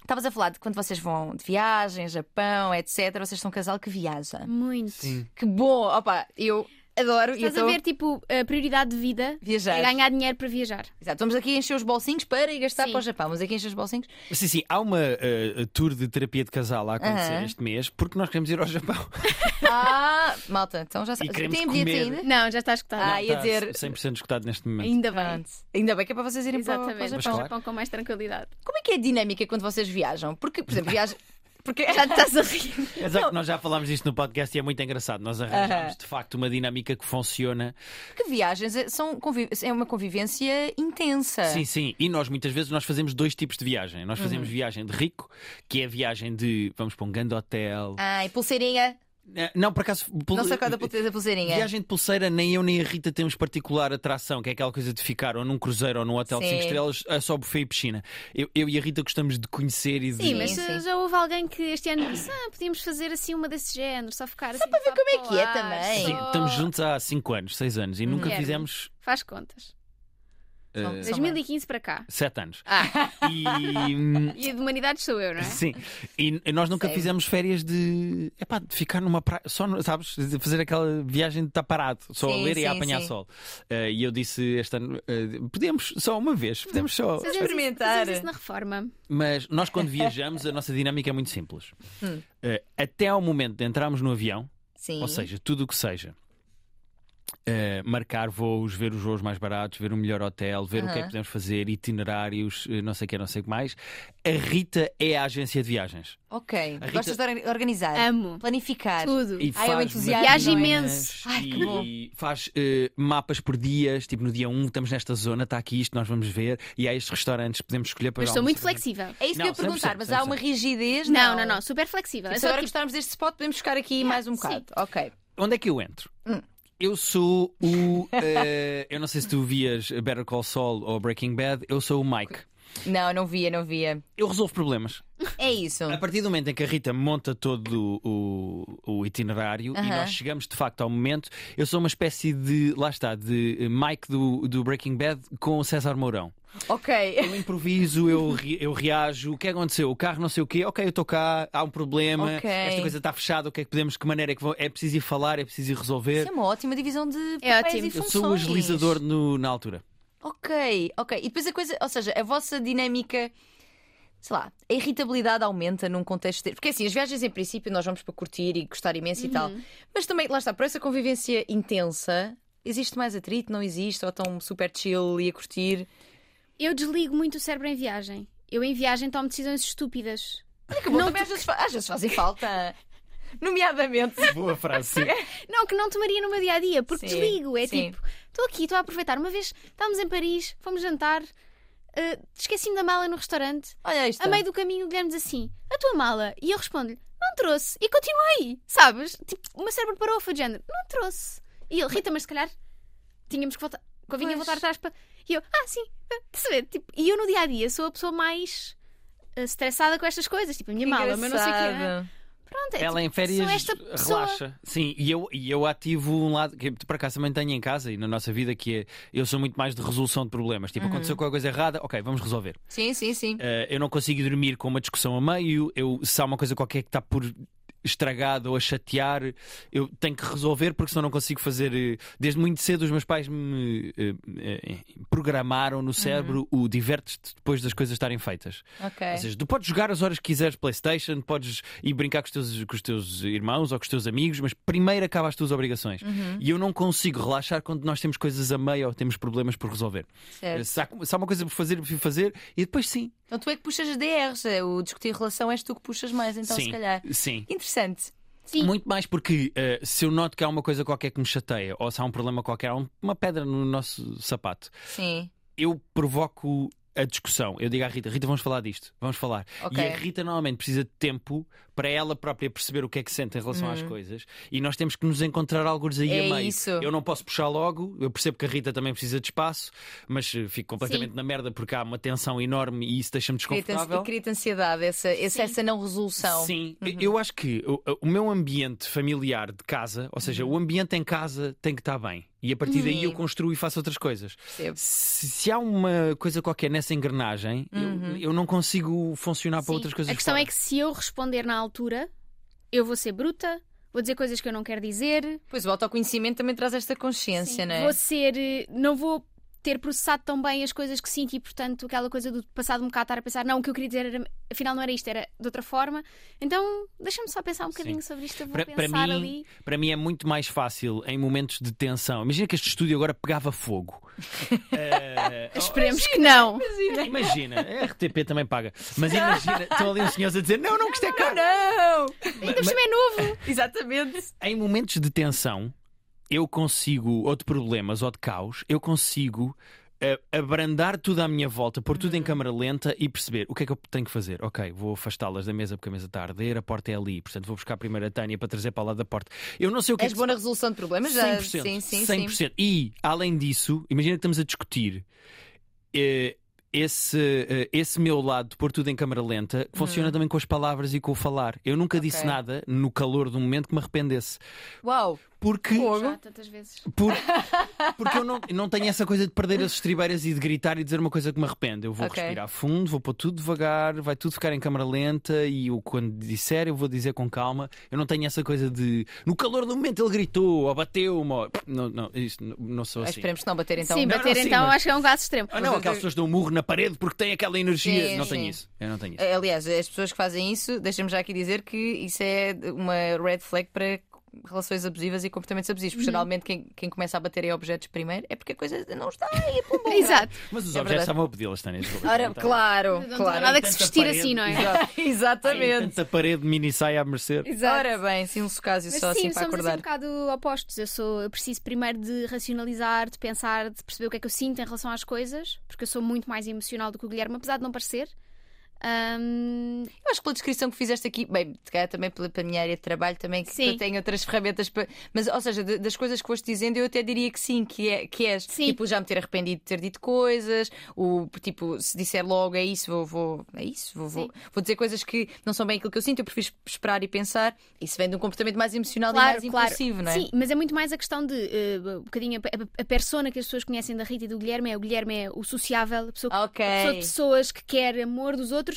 estavas a falar de quando vocês vão de viagem, Japão, etc. Vocês são um casal que viaja. Muito. Sim. Que bom! Opa, eu Adoro. E Estás eu a tô- ver, tipo, a prioridade de vida Viajar. é ganhar dinheiro para viajar. Exato, vamos aqui encher os bolsinhos para ir gastar Sim. para o Japão. Vamos aqui encher os bolsinhos. Sim, sim, há uma eh, tour de terapia de casal a acontecer Aham. este mês porque nós queremos ir ao Japão. Ah, malta, então já sabe. queremos Tem bilhete ainda? Não, já está escutado. Ah, ia Está dizer- 100% escutado neste momento. Ainda bem. Ainda bem que é para vocês irem para, o- para o Exatamente. Japão. Para o claro. Japão com mais tranquilidade. Como é que é a dinâmica quando vocês viajam? Porque, por exemplo, viajam. Porque Já te estás a rir. É que nós já falámos disto no podcast e é muito engraçado. Nós arranjamos Aham. de facto uma dinâmica que funciona. que viagens é- são conviv- é uma convivência intensa. Sim, sim. E nós muitas vezes nós fazemos dois tipos de viagem. Nós fazemos viagem de rico, que é a viagem de vamos para um grande hotel. Ah, e pulseirinha. Eh, Não, por acaso. pul- Não se acorda da pulseirinha. Viagem de pulseira, nem eu nem a Rita temos particular atração, que é aquela coisa de ficar ou num cruzeiro ou num hotel de Sim. 5 estrelas, é só buffet e piscina. Eu, eu e a Rita gostamos de conhecer e de. Sim, mas sim. já houve alguém que este ano disse: ah, podíamos fazer assim uma desse género, só ficar assim. para ver como é que é também. Sim, só- estamos juntos há 5 anos, 6 anos e nunca fizemos Faz contas. Eh, São- são 2015 para cá. 7 anos. Ah, E. hum, e de humanidades sou eu, não é? Sim, e nós nunca Sério? fizemos férias de, epá, de ficar numa praia, só, sabes, de fazer aquela viagem de estar parado, só Sim, a ler e a sim, apanhar sim. sol. Eh, e eu disse este ano, eh, podemos só uma vez, podemos só. Isso- Experimentar. fazemos isso na reforma. Mas nós, quando viajamos, a nossa dinâmica é muito simples. Hum. Eh, até ao momento de entrarmos no avião, Sim. ou seja, tudo o que seja. Eh, marcar voos, ver os voos mais baratos, ver o melhor hotel, ver o que é que podemos fazer, itinerários, eh, não sei o que, não sei o que mais. A Rita é a agência de viagens. Ok. Rita- Gostas de or- organizar? Amo. Planificar. Tudo. E Ai, é um faz entusiasmo, Viaja imenso. Ai, que bom. E faz eh, mapas por dias, tipo no dia 1 estamos nesta zona, está aqui isto, nós vamos ver, e há estes restaurantes, podemos escolher para Mas sou muito flexível. É isso que Não, eu ia perguntar, 100%, mas há uma 100%. rigidez? Não, não, não, super flexível. É Se agora tipo, gostarmos deste spot, podemos ficar aqui mais um sim. bocado. Ok. Onde é que eu entro? Hum. Eu sou o. eh, eu não sei se tu vias Better Call Saul ou Breaking Bad, eu sou o Mike. Não, não via, não via. Eu resolvo problemas. É isso. A partir do momento em que a Rita monta todo o, o itinerário e Aham. nós chegamos de facto ao momento, eu sou uma espécie de, lá está, de Mike do, do Breaking Bad com o César Mourão. Ok. Eu improviso, eu, re- eu reajo. O que é que aconteceu? O carro não sei o quê. Ok, eu estou cá, há um problema. Ok. Esta coisa está fechada. O que é que podemos, que maneira é que vou... É preciso ir falar, é preciso ir resolver. Isso é uma ótima divisão de É papéis ótimo. e Eu funções. sou o agilizador no- na altura. Ok, ok. E depois a coisa, ou seja, a vossa dinâmica, sei lá, a irritabilidade aumenta num contexto. de- Porque assim, as viagens em princípio nós vamos para curtir e gostar imenso e tal. Mas também, lá está, por essa convivência intensa, existe mais atrito, não existe? Ou estão super chill e a curtir? Eu desligo muito o cérebro em viagem. Eu em viagem tomo decisões estúpidas. Que bom, também às vezes, às vezes fazem falta. Nomeadamente. Boa frase. Não, que não tomaria no meu dia a dia, porque Sim, desligo. É sim. tipo, estou aqui, estou a aproveitar. Uma vez estávamos em Paris, fomos jantar, eh, esqueci-me da mala no restaurante. Olha isto. A meio do caminho, o Guilherme diz assim: A tua mala? E eu respondo-lhe: Não trouxe. E continuei, sabes? Tipo, o meu cérebro parou, foi de género: Não trouxe. E ele: Rita, mas se calhar tínhamos que voltar. Convinha Pois. voltar atrás para. E eu: Ah, sim. A ver? Tipo, e eu no dia a dia sou a pessoa mais eh, estressada com estas coisas. Tipo, a minha mala, mas não sei o quê. Engraçado. Pronto, é, Ela em tipo, férias esta pessoa. relaxa. Sim, e eu, e eu ativo um lado que por acaso também tenho em casa e na nossa vida que é eu sou muito mais de resolução de problemas. Tipo, aconteceu qualquer coisa errada, ok, vamos resolver. Sim, sim, sim. Uh, eu não consigo dormir com uma discussão a meio. Eu, se há uma coisa qualquer que está por estragado ou a chatear, eu tenho que resolver porque senão não consigo fazer. eh, Desde muito cedo, os meus pais me eh, eh, programaram no cérebro o divertes-te depois das coisas estarem feitas. Ok. Ou seja, tu podes jogar as horas que quiseres PlayStation, podes ir brincar com os, teus, com os teus irmãos ou com os teus amigos, mas primeiro acaba as tuas obrigações. E eu não consigo relaxar quando nós temos coisas a meio ou temos problemas por resolver. Certo. Se há, se há uma coisa por fazer, eu prefiro fazer e depois sim. Então tu é que puxas as DRs, é o discutir relação és tu que puxas mais, então sim, se calhar. sim. Interessante. Sim. Muito mais porque eh, se eu noto que há uma coisa qualquer que me chateia ou se há um problema qualquer, há um- uma pedra no nosso sapato, Sim. eu provoco a discussão. Eu digo à Rita: Rita, vamos falar disto, vamos falar. Ok. E a Rita normalmente precisa de tempo para ela própria perceber o que é que sente em relação às coisas e nós temos que nos encontrar alguns aí Uhum. É a meio. isso. Eu não posso puxar logo, eu percebo que a Rita também precisa de espaço, mas eh, fico completamente Sim. na merda porque há uma tensão enorme e isso deixa-me desconfortável. Cria-te cria ansiedade, essa, essa, essa não resolução. Sim, Uhum. eu acho que o, o meu ambiente familiar de casa, ou seja, o ambiente em casa tem que estar bem. E a partir daí Uhum. Eu construo e faço outras coisas. Se, se há uma coisa qualquer nessa engrenagem, eu, eu não consigo funcionar para Sim. outras coisas. A questão fora. é que se eu responder na altura, eu vou ser bruta, vou dizer coisas que eu não quero dizer. Pois o autoconhecimento também traz esta consciência, não é? Vou ser. eh, Não vou ter processado tão bem as coisas que sinto e, portanto, aquela coisa do passado um bocado estar a pensar, não, o que eu queria dizer era, afinal não era isto, era de outra forma. Então, deixa-me só pensar um bocadinho sobre isto, Para, para pensar mim, ali. para mim é muito mais fácil em momentos de tensão. Imagina que este estúdio agora pegava fogo. Eh, Esperemos que não. Imagina, a RTP também paga. Mas imagina, estão ali uns senhores a dizer: não, não, que isto é caro. Não! Ainda por cima é novo. Exatamente. Em momentos de tensão, eu consigo, ou de problemas, ou de caos, eu consigo eh, abrandar tudo à minha volta, pôr tudo em câmara lenta e perceber o que é que eu tenho que fazer. Ok, vou afastá-las da mesa porque a mesa está a arder, a porta é ali, portanto vou buscar primeiro a Tânia para trazer para lá da porta. Eu não sei o que És é que boa na resolução de problemas? Já... 100%. Sim, sim, 100%. sim. E, além disso, imagina que estamos a discutir eh, esse, eh, esse meu lado de pôr tudo em câmara lenta funciona também com as palavras e com o falar. Eu nunca disse Uhum. Ok. nada no calor do momento que me arrependesse. Uau! Porque, Já tantas vezes. por- porque eu não, não tenho essa coisa de perder as estribeiras e de gritar e dizer uma coisa que me arrepende. Eu vou Ok. respirar fundo, vou pôr tudo devagar, vai tudo ficar em câmara lenta e eu, quando disser, eu vou dizer com calma. Eu não tenho essa coisa de no calor do momento ele gritou ou bateu-me. ou- Não, não, isto, não, não sou assim. Esperemos que não bater então. sim, Não, bater não, sim, então mas- acho que é um caso extremo. Ah, não, aquelas pessoas dão um murro na parede porque têm aquela energia. Sim, não sim. tenho isso. Eu não tenho isso. Aliás, as pessoas que fazem isso, deixa-me já aqui dizer que isso é uma red flag para relações abusivas e comportamentos abusivos. Uhum. Porque geralmente quem, quem começa a bater em objetos primeiro é porque a coisa não está aí. pum, pum. Exato. Mas os É objetos verdade. estavam a pedi-las, Tânia. Ora, Não tá- claro, Não claro. nada que se vestir parede. assim, não é? Exato. Exatamente. tanta parede de mini saia a merecer. Ora bem, sim, um socásio Mas só sim, assim para somos assim um acordar. bocado opostos. Eu, sou, eu preciso primeiro de racionalizar, de pensar, de perceber o que é que eu sinto em relação às coisas, porque eu sou muito mais emocional do que o Guilherme, apesar de não parecer. Eu acho que pela descrição que fizeste aqui, bem, também pela, pela minha área de trabalho, também que, Sim. eu tenho outras ferramentas para. Mas, ou seja, das coisas que foste dizendo, eu até diria que sim, que, é, que és. Sim. Tipo, já me ter arrependido de ter dito coisas, o tipo, se disser logo é isso, vou. vou é isso, vou, vou, vou dizer coisas que não são bem aquilo que eu sinto, eu prefiro esperar e pensar. Isso vem de um comportamento mais emocional e mais impulsivo, não é? Sim, mas é muito mais a questão de eh, um bocadinho a, a, persona que as pessoas conhecem da Rita e do Guilherme é o Guilherme é o sociável, a pessoa, que- Ok. a pessoa de pessoas que quer amor dos outros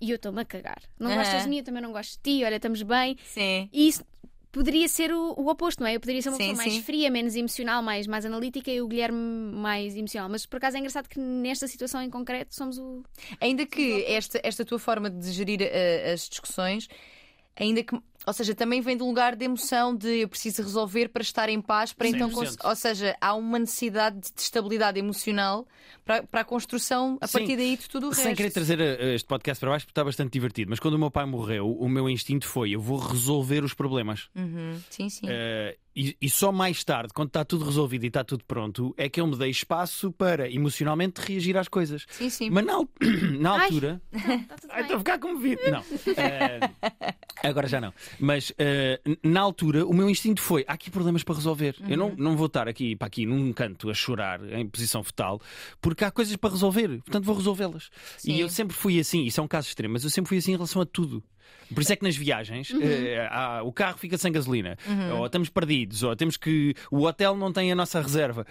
e eu estou-me a cagar. Não Aham. gostas de mim, eu também não gosto de ti, olha, estamos bem. Sim. E isso poderia ser o, o oposto, não é? Eu poderia ser uma Sim, pessoa mais sim. fria, menos emocional, mais, mais analítica e o Guilherme mais emocional. Mas por acaso é engraçado que nesta situação em concreto somos o. Ainda que esta, esta tua forma de gerir eh, as discussões, ainda que. Ou seja, também vem do lugar de emoção de eu preciso resolver para estar em paz, para então. 100%. cons- Ou seja, há uma necessidade de estabilidade emocional para, para a construção a Sim. partir daí de tudo o Sem resto. querer trazer eh, este podcast para baixo, porque está bastante divertido, mas quando o meu pai morreu, o meu instinto foi: eu vou resolver os problemas. Uhum, Sim, sim. Eh, e, e só mais tarde, quando está tudo resolvido e está tudo pronto, é que eu me dei espaço para emocionalmente reagir às coisas. Sim, sim. Mas na, na Ai. altura. Não, Ai, bem. estou a ficar comovido. Não. Eh, agora já não. Mas n- na altura, o meu instinto foi: há aqui problemas para resolver. Eu não, não vou estar aqui para aqui num canto a chorar em posição fetal, porque há coisas para resolver. Portanto, vou resolvê-las. E eu sempre fui assim. Isso é um caso extremo, mas eu sempre fui assim em relação a tudo. Por isso é que nas viagens eh, há- o carro fica sem gasolina, ou estamos perdidos, ou temos que. O hotel não tem a nossa reserva.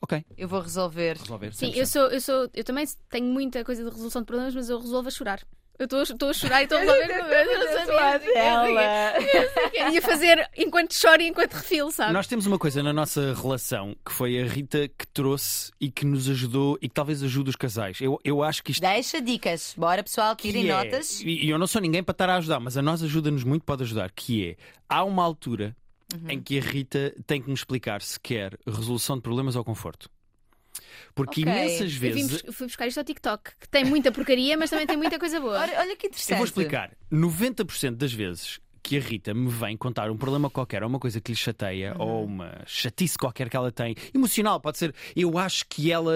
Ok, Eu vou resolver. resolver. Sim, 100%. eu sou, eu sou, eu também tenho muita coisa de resolução de problemas, mas eu resolvo a chorar. Eu estou a- estou a chorar e estou a problemas. Eu não sabia. Ia fazer enquanto choro e enquanto refilo, sabe? Nós temos uma coisa na nossa relação que foi a Rita que trouxe e que nos ajudou e que talvez ajude os casais. Eu, eu acho que isto Deixa dicas. Bora, pessoal, tirem que é- notas. E eu não sou ninguém para estar a ajudar, mas a nós ajuda-nos muito, pode ajudar. Que é há uma altura Uhum. em que a Rita tem que nos explicar se quer resolução de problemas ou conforto. Porque Ok. imensas Eu vezes. bus- fui buscar isto ao TikTok, que tem muita porcaria, mas também tem muita coisa boa. Olha, olha que interessante. Eu vou explicar. 90% das vezes que a Rita me vem contar um problema qualquer, ou uma coisa que lhe chateia, Uhum. ou uma chatice qualquer que ela tem, emocional, pode ser eu acho que ela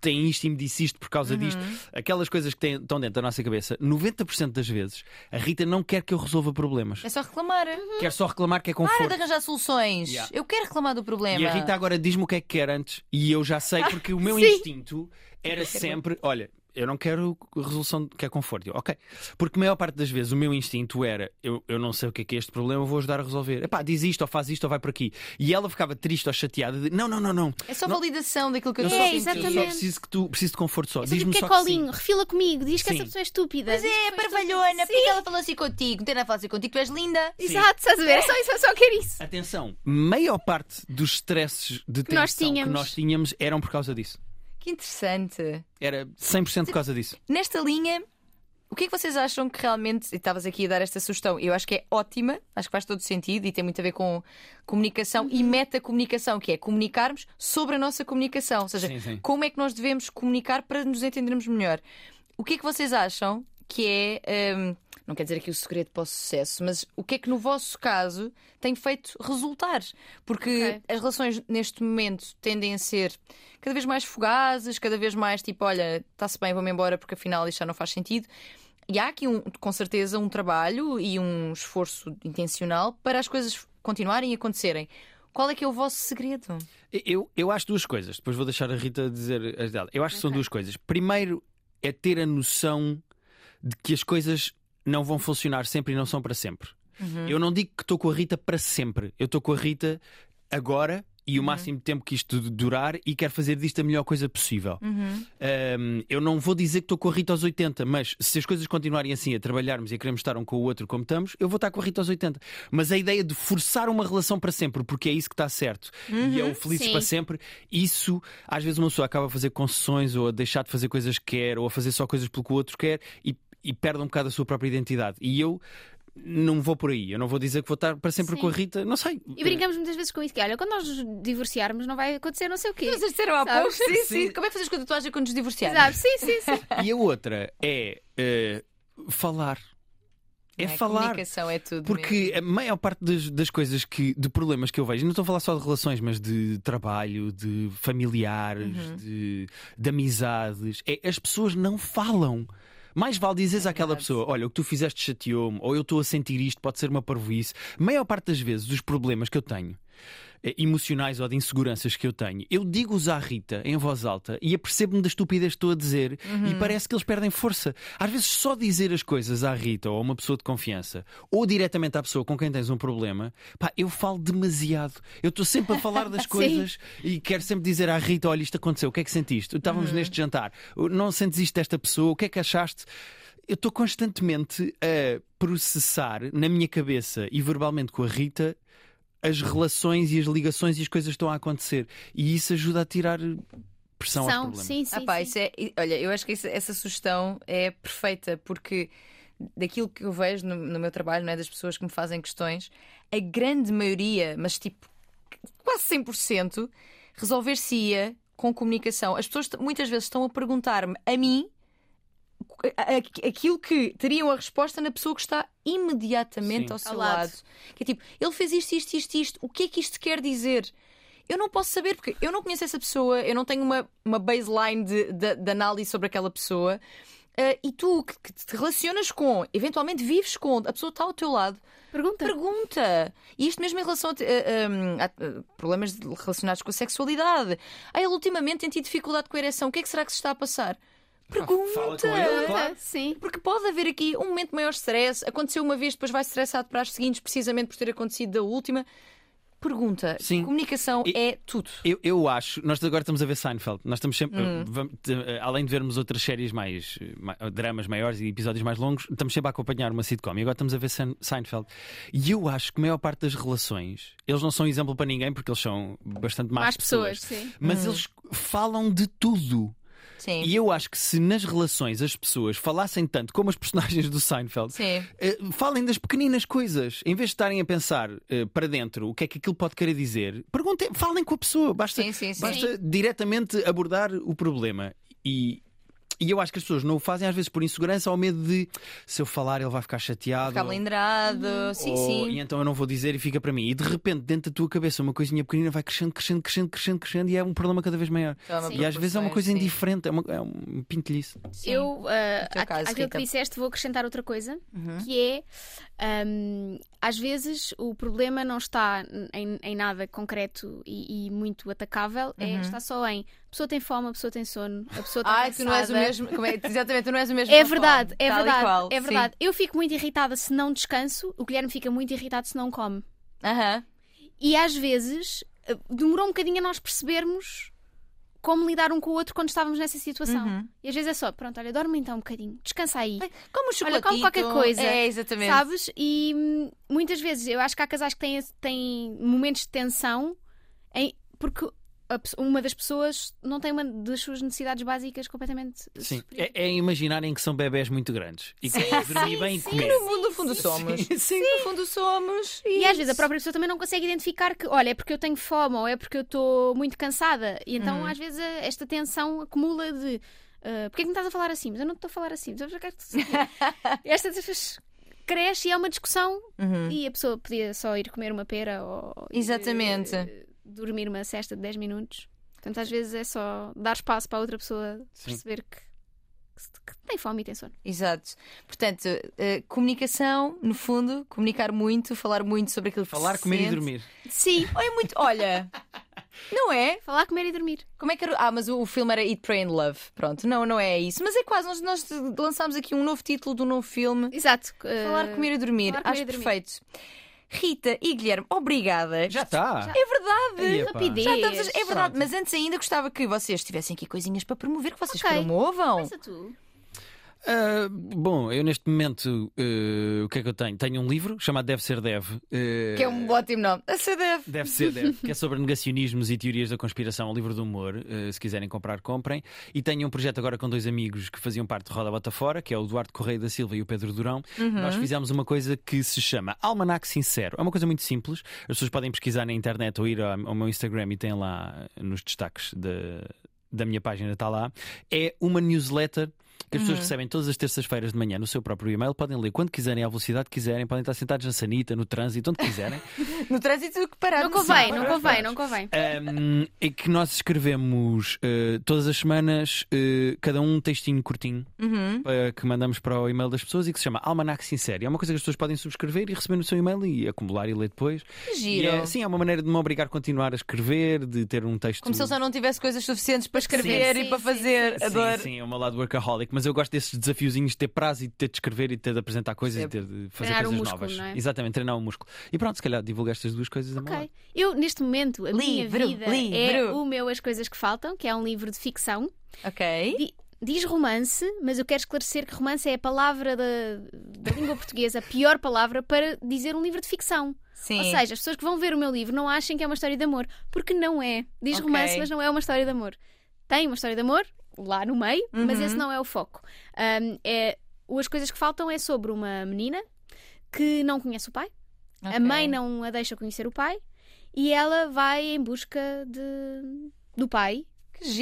tem isto e me disse isto por causa Uhum. disto, aquelas coisas que têm- estão dentro da nossa cabeça, 90% das vezes a Rita não quer que eu resolva problemas. É só reclamar. Quer só reclamar que é Para de conforto. arranjar soluções. Yeah. Eu quero reclamar do problema. E a Rita agora diz-me o que é que quer antes, e eu já sei, porque o meu instinto era sempre: olha, eu não quero resolução, quero conforto. Eu, ok. Porque a maior parte das vezes o meu instinto era: eu, eu não sei o que é que é este problema, eu vou ajudar a resolver. Epá, diz isto, ou faz isto, ou vai por aqui. E ela ficava triste ou chateada de: não, não, não, não. É só Não. validação daquilo que eu estou É, sentir. eu só exatamente. preciso, que tu, preciso de conforto só. Diz-me só é que colinho, refila comigo, diz que Sim. essa pessoa é estúpida. Mas é, que parvalhona, porque ela falou assim contigo? Não tem nada a falar assim contigo, tu és linda. Sim. Exato, estás a ver? É só isso, eu só quero isso. Atenção, maior parte dos stresses de Que nós tensão que nós tínhamos eram por causa disso. Que interessante. Era 100% por causa disso. Nesta linha, o que é que vocês acham que realmente. e Estavas aqui a dar esta sugestão, eu acho que é ótima, acho que faz todo sentido e tem muito a ver com comunicação e metacomunicação, que é comunicarmos sobre a nossa comunicação. Ou seja, Sim, sim. como é que nós devemos comunicar para nos entendermos melhor. O que é que vocês acham que é. hum, não quer dizer aqui o segredo para o sucesso, mas o que é que no vosso caso tem feito resultar? Porque Ok. as relações neste momento tendem a ser cada vez mais fugazes, cada vez mais tipo, olha, está-se bem, vou-me embora porque afinal isto já não faz sentido. E há aqui, um, com certeza, um trabalho e um esforço intencional para as coisas continuarem e acontecerem. Qual é que é o vosso segredo? Eu, eu acho duas coisas. Depois vou deixar a Rita dizer as dela. Eu acho que são duas coisas. Primeiro é ter a noção de que as coisas não vão funcionar sempre e não são para sempre. Eu não digo que estou com a Rita para sempre. Eu estou com a Rita agora e o máximo de tempo que isto durar e quero fazer disto a melhor coisa possível. Um, eu não vou dizer que estou com a Rita aos 80, mas se as coisas continuarem assim, a trabalharmos e a queremos estar um com o outro como estamos, eu vou estar com a Rita aos 80. Mas a ideia de forçar uma relação para sempre, porque é isso que está certo e é o felizes sim. para sempre, isso às vezes uma pessoa acaba a fazer concessões ou a deixar de fazer coisas que quer ou a fazer só coisas pelo que o outro quer e, e perde um bocado a sua própria identidade. E eu não vou por aí. Eu não vou dizer que vou estar para sempre Sim. com a Rita. Não sei. E brincamos muitas vezes com isso, que olha, quando nós nos divorciarmos não vai acontecer não sei o quê. Vocês disseram há pouco? Sim, sim. Sim. Como é que fazes com a tatuagem quando nos divorciarmos? Sabe? Sim, sim, sim. E a outra é eh, falar. É, A falar. comunicação é tudo. Porque a maior parte das, das coisas que, de problemas que eu vejo, não estou a falar só de relações, mas de trabalho, de familiares, Uhum. de, de amizades, é as pessoas não falam. Mais vale dizeres àquela verdade. pessoa: olha, o que tu fizeste chateou-me, ou eu estou a sentir isto, pode ser uma parvoíce. A maior parte das vezes, os problemas que eu tenho, emocionais ou de inseguranças que eu tenho, eu digo-os à Rita em voz alta e apercebo-me da estupidez que estou a dizer e parece que eles perdem força. Às vezes, só dizer as coisas à Rita ou a uma pessoa de confiança ou diretamente à pessoa com quem tens um problema, pá, eu falo demasiado. Eu estou sempre a falar das coisas e quero sempre dizer à Rita: olha, isto aconteceu, o que é que sentiste? Estávamos neste jantar, não sentes isto desta pessoa, o que é que achaste? Eu estou constantemente a processar na minha cabeça e verbalmente com a Rita as relações e as ligações e as coisas estão a acontecer. E isso ajuda a tirar pressão aos São, problemas. sim, sim. Ah, pá, sim. isso é, olha, eu acho que isso- essa sugestão é perfeita porque daquilo que eu vejo no, no meu trabalho, não é das pessoas que me fazem questões, a grande maioria, mas tipo quase 100%, resolver-se-ia com comunicação. As pessoas muitas vezes estão a perguntar-me a mim aquilo que teriam a resposta na pessoa que está imediatamente Sim. ao seu Ao lado. lado. Que é tipo, ele fez isto, isto, isto, isto. O que é que isto quer dizer? Eu não posso saber, porque eu não conheço essa pessoa, eu não tenho uma, uma baseline de, de- de análise sobre aquela pessoa. Ah, e tu que, que te relacionas com, eventualmente vives com, a pessoa está ao teu lado, Pergunta. pergunta. E isto mesmo em relação a, a- a- a problemas de- relacionados com a sexualidade. Ah, ele ultimamente tem tido dificuldade com a ereção, o que é que será que se está a passar? Pergunta. fala com ele, claro. Sim. Porque pode haver aqui um momento de maior stress. Aconteceu uma vez, depois vai estressado para as seguintes, precisamente por ter acontecido da última. Pergunta. Sim. Comunicação E- é tudo. Eu, eu acho, nós agora estamos a ver Seinfeld. Nós estamos sempre, Hum. vamos- te- além de vermos outras séries mais, ma- dramas maiores e episódios mais longos, estamos sempre a acompanhar uma sitcom. E agora estamos a ver Sein- Seinfeld. E eu acho que a maior parte das relações, eles não são exemplo para ninguém porque eles são bastante más Mais pessoas, sim. Mas eles falam de tudo. Sim. E eu acho que se nas relações as pessoas falassem tanto como as personagens do Seinfeld, eh, falem das pequeninas coisas, em vez de estarem a pensar eh, para dentro o que é que aquilo pode querer dizer, perguntem, falem com a pessoa, basta, sim, sim. basta diretamente abordar o problema. E, e eu acho que as pessoas não o fazem às vezes por insegurança ou medo de se eu falar ele vai ficar chateado. Ficar blindrado. Sim, ou- sim. E então eu não vou dizer e fica para mim. E de repente, dentro da tua cabeça, uma coisinha pequenina vai crescendo, crescendo, crescendo, crescendo, crescendo e é um problema cada vez maior. E às vezes é uma coisa sim. indiferente, é, uma, é um pintelhice. Sim. Eu, uh, caso, Rita. que disseste, vou acrescentar outra coisa, Uhum. que é um, às vezes o problema não está em, em nada concreto e, e muito atacável, é, Uhum. está só em pessoa tem fome, a pessoa tem sono, a pessoa está Ai, tu não és o mesmo. como é- exatamente, tu não és o mesmo. É verdade, é verdade, qual, é sim. verdade. Eu fico muito irritada se não descanso, o Guilherme fica muito irritado se não come. Aham. E às vezes eh, demorou um bocadinho a nós percebermos como lidar um com o outro quando estávamos nessa situação. Uhum. E às vezes é só, pronto, olha, dorme então um bocadinho, descansa aí. Como Olha, chocolate. come qualquer coisa. É, exatamente. Sabes? E hum, muitas vezes eu acho que há casais que têm, têm momentos de tensão em- porque uma das pessoas não tem uma das suas necessidades básicas completamente Sim, é, é imaginarem que são bebés muito grandes e que de dormir bem e comer. No fundo, no fundo somos. Sim. No fundo somos. E às vezes a própria pessoa também não consegue identificar que, olha, é porque eu tenho fome ou é porque eu estou muito cansada. E então Uhum. às vezes a- esta tensão acumula de ah, porque é que me estás a falar assim? Mas eu não estou a falar assim. Mas eu já quero Esta vezes cresce e é uma discussão Uhum. e a pessoa podia só ir comer uma pera ou ir, Exatamente. eh, dormir uma cesta de 10 minutos. Portanto, às vezes é só dar espaço para a outra pessoa Sim. perceber que, que que tem fome e tem sono. Exato. Portanto, eh, comunicação, no fundo, comunicar muito, falar muito sobre aquilo que Falar, se comer e sente. dormir. Sim, Olha, muito. Olha, não é? falar, comer e dormir. Como é que era? Ah, mas o, o filme era Eat, Pray and Love. Pronto, não, não é isso. Mas é quase. Nós, nós lançámos aqui um novo título de um novo filme. Exato. Falar, eh, comer e dormir. falar, comer Acho e dormir. perfeito. Rita e Guilherme, obrigada. Já está. É verdade. Aí. Rapidez. Já estamos a- É verdade, Pronto. mas antes ainda gostava que vocês tivessem aqui coisinhas para promover, que vocês Ok. promovam. Começa tu. Ah, bom, eu neste momento, eh, o que é que eu tenho? Tenho um livro chamado Deve Ser Deve. eh, Que é um ótimo nome. A CDF. Deve ser, deve. que é sobre negacionismos e teorias da conspiração, um livro de humor. se quiserem comprar, comprem. E tenho um projeto agora com dois amigos que faziam parte de Roda Bota Fora, que é o Eduardo Correia da Silva e o Pedro Durão. Nós fizemos uma coisa que se chama Almanac Sincero. É uma coisa muito simples. As pessoas podem pesquisar na internet ou ir ao, ao meu Instagram e tem lá nos destaques da, da minha página, está lá. É uma newsletter. Que as pessoas recebem todas as terças-feiras de manhã no seu próprio e-mail, podem ler quando quiserem, à velocidade que quiserem, podem estar sentados na sanita, no trânsito, onde quiserem. No trânsito que parar Não convém, não convém, não convém. Um, é que nós escrevemos uh, todas as semanas uh, cada um um textinho curtinho Uhum. uh, que mandamos para o e-mail das pessoas e que se chama Almanac Sincero. É uma coisa que as pessoas podem subscrever e receber no seu e-mail e acumular e ler depois. E Giro. é, sim, é uma maneira de me obrigar a continuar a escrever, de ter um texto. Como se ele só não tivesse coisas suficientes para escrever Sim, e sim, para sim, fazer. sim, Adoro. Sim, sim, é o meu lado workaholic, mas eu gosto desses desafios de ter prazo e de ter de escrever e de ter de apresentar coisas e Percebo. ter de fazer Treinar o coisas músculo, novas. não é? Exatamente, treinar o músculo. E pronto, se calhar divulgar estas duas coisas da Ok. Eu, neste momento, a minha Livro, vida é livro. o meu As Coisas que Faltam, que é um livro de ficção. Ok. Di- Diz romance, mas eu quero esclarecer que romance é a palavra da, da língua portuguesa, a pior palavra para dizer um livro de ficção. Sim. Ou seja, as pessoas que vão ver o meu livro não achem que é uma história de amor, porque não é. Diz Ok. romance, mas não é uma história de amor. Tem uma história de amor lá no meio, mas Uhum. esse não é o foco. Ahm, é, as coisas que faltam é sobre uma menina que não conhece o pai, a Ok. mãe não a deixa conhecer o pai e ela vai em busca de, do pai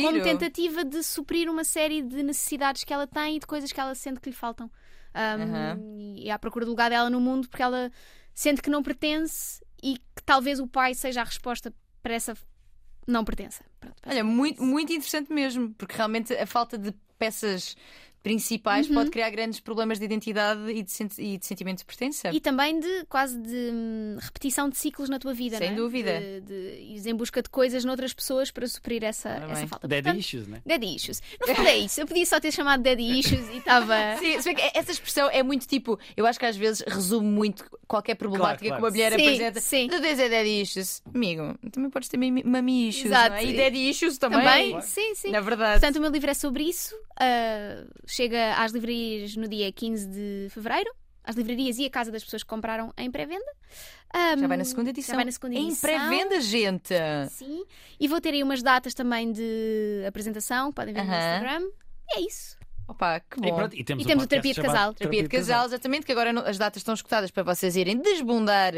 como tentativa de suprir uma série de necessidades que ela tem e de coisas que ela sente que lhe faltam. Ahm, Aham. E à procura do lugar dela no mundo porque ela sente que não pertence e que talvez o pai seja a resposta para essa não pertença. Pronto, Olha, muito, muito interessante mesmo, porque realmente a falta de peças principais Uhum. pode criar grandes problemas de identidade e de, e de sentimento de pertença. E também de quase de hum, repetição de ciclos na tua vida, Sem não é? dúvida. De, de ires em busca de coisas noutras pessoas para suprir essa, Ora essa falta. Dead Portanto, issues, né? Daddy issues. No fundo é isso. Eu podia só ter chamado Daddy issues e estava. Sim, se bem que essa expressão é muito tipo, eu acho que às vezes resume muito qualquer problemática Claro, que uma mulher Sim, apresenta. sim. Tu tens é daddy issues. Amigo, também podes ter mami issues. Exato. não é? E daddy issues também. Também, sim, sim. Na verdade. Portanto, o meu livro é sobre isso. Ah, chega às livrarias no dia 15 de fevereiro. Às livrarias e a casa das pessoas que compraram em pré-venda. Ah, já vai na segunda edição. Já vai na segunda Em edição. pré-venda, gente. Sim. E vou ter aí umas datas também de apresentação. que Podem ver no Aham. Instagram. E é isso. Opa, que E, bom. pronto, e temos, E um temos o terapia de casal. Terapia de casal, exatamente, que agora as datas estão escutadas para vocês irem desbundar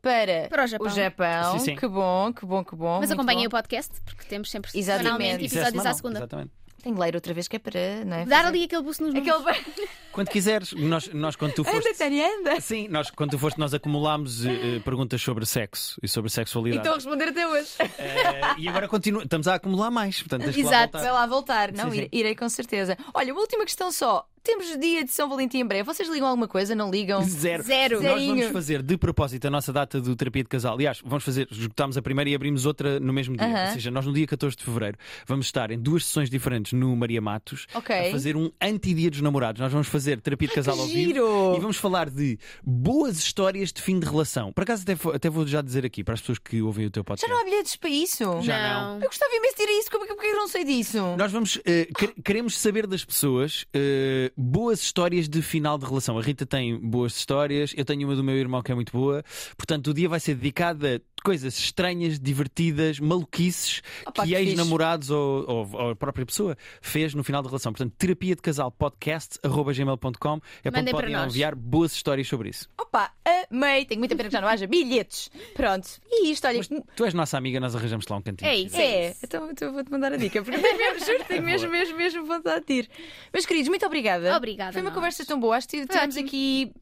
para, Para o Japão. o Japão. Sim, sim. Que bom, que bom, que bom. Mas acompanhem o podcast, porque temos sempre Exatamente. é episódios à segunda. Exatamente. Tenho de ler outra vez que é para. Não é? Dar Fazer- ali aquele buço nos números. Aquele. Quando quiseres, nós, nós quando tu foste. Anda, Tânia, anda. Sim, nós, quando tu foste, nós acumulámos eh, eh, perguntas sobre sexo e sobre E sexualidade. estou a responder até hoje. Eh, e agora continua, estamos a acumular mais. Portanto, lá Exato. voltar. Vai lá voltar. Não, Sim, sim. irei- irei com certeza. Olha, uma última questão só. Temos dia de São Valentim em breve. Vocês ligam alguma coisa? Não ligam? Zero. Zero. Nós Zerinho. vamos fazer de propósito a nossa data do terapia de casal. Aliás, vamos fazer, esgotámos a primeira e abrimos outra no mesmo dia. Aham. Ou seja, nós no dia 14 de fevereiro vamos estar em duas sessões diferentes no Maria Matos Ok. a fazer um anti-dia dos namorados. Nós vamos fazer terapia de casal que ao vivo giro! e vamos falar de boas histórias de fim de relação. Por acaso, até, fo- até vou já dizer aqui para as pessoas que ouvem o teu Já podcast. não há bilhetes para isso? Já não. Eu gostava imenso de ir a isso. Como é que porque eu não sei disso? Nós vamos eh, quer- queremos saber das pessoas eh, boas histórias de final de relação. A Rita tem boas histórias, eu tenho uma do meu irmão que é muito boa. Portanto, o dia vai ser dedicado a coisas estranhas, divertidas, maluquices Opa, que que ex-namorados ou, ou- ou a própria pessoa fez no final da relação. Portanto, terapia de casal podcast arroba gmail.com é para onde Mandem para podem nós. enviar boas histórias sobre isso. Opa, amei. Tenho muita pena que já não haja bilhetes. Pronto. E isto, olha. Mas tu és nossa amiga, nós arranjamos lá um cantinho. É isso. É, então, então eu vou-te mandar a dica, porque tenho mesmo, juro, tenho mesmo, mesmo, mesmo vontade de ir. Meus queridos, muito obrigada. Obrigada Foi uma conversa tão boa. Acho que tivemos ótimo. aqui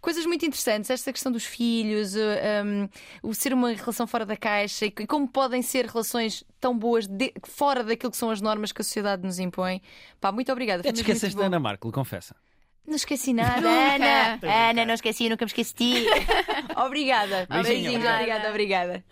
coisas muito interessantes. Esta questão dos filhos, um, o ser uma relação fora da caixa e como podem ser relações tão boas de- fora daquilo que são as normas que a sociedade nos impõe. Pá, muito obrigada. Foi te esqueceste da. Ana Marco, confessa. Não esqueci nada, Nunca. Ana. Ana, não esqueci, nunca me esqueci. de ti. obrigada. Beijinhos, obrigada. obrigada, obrigada.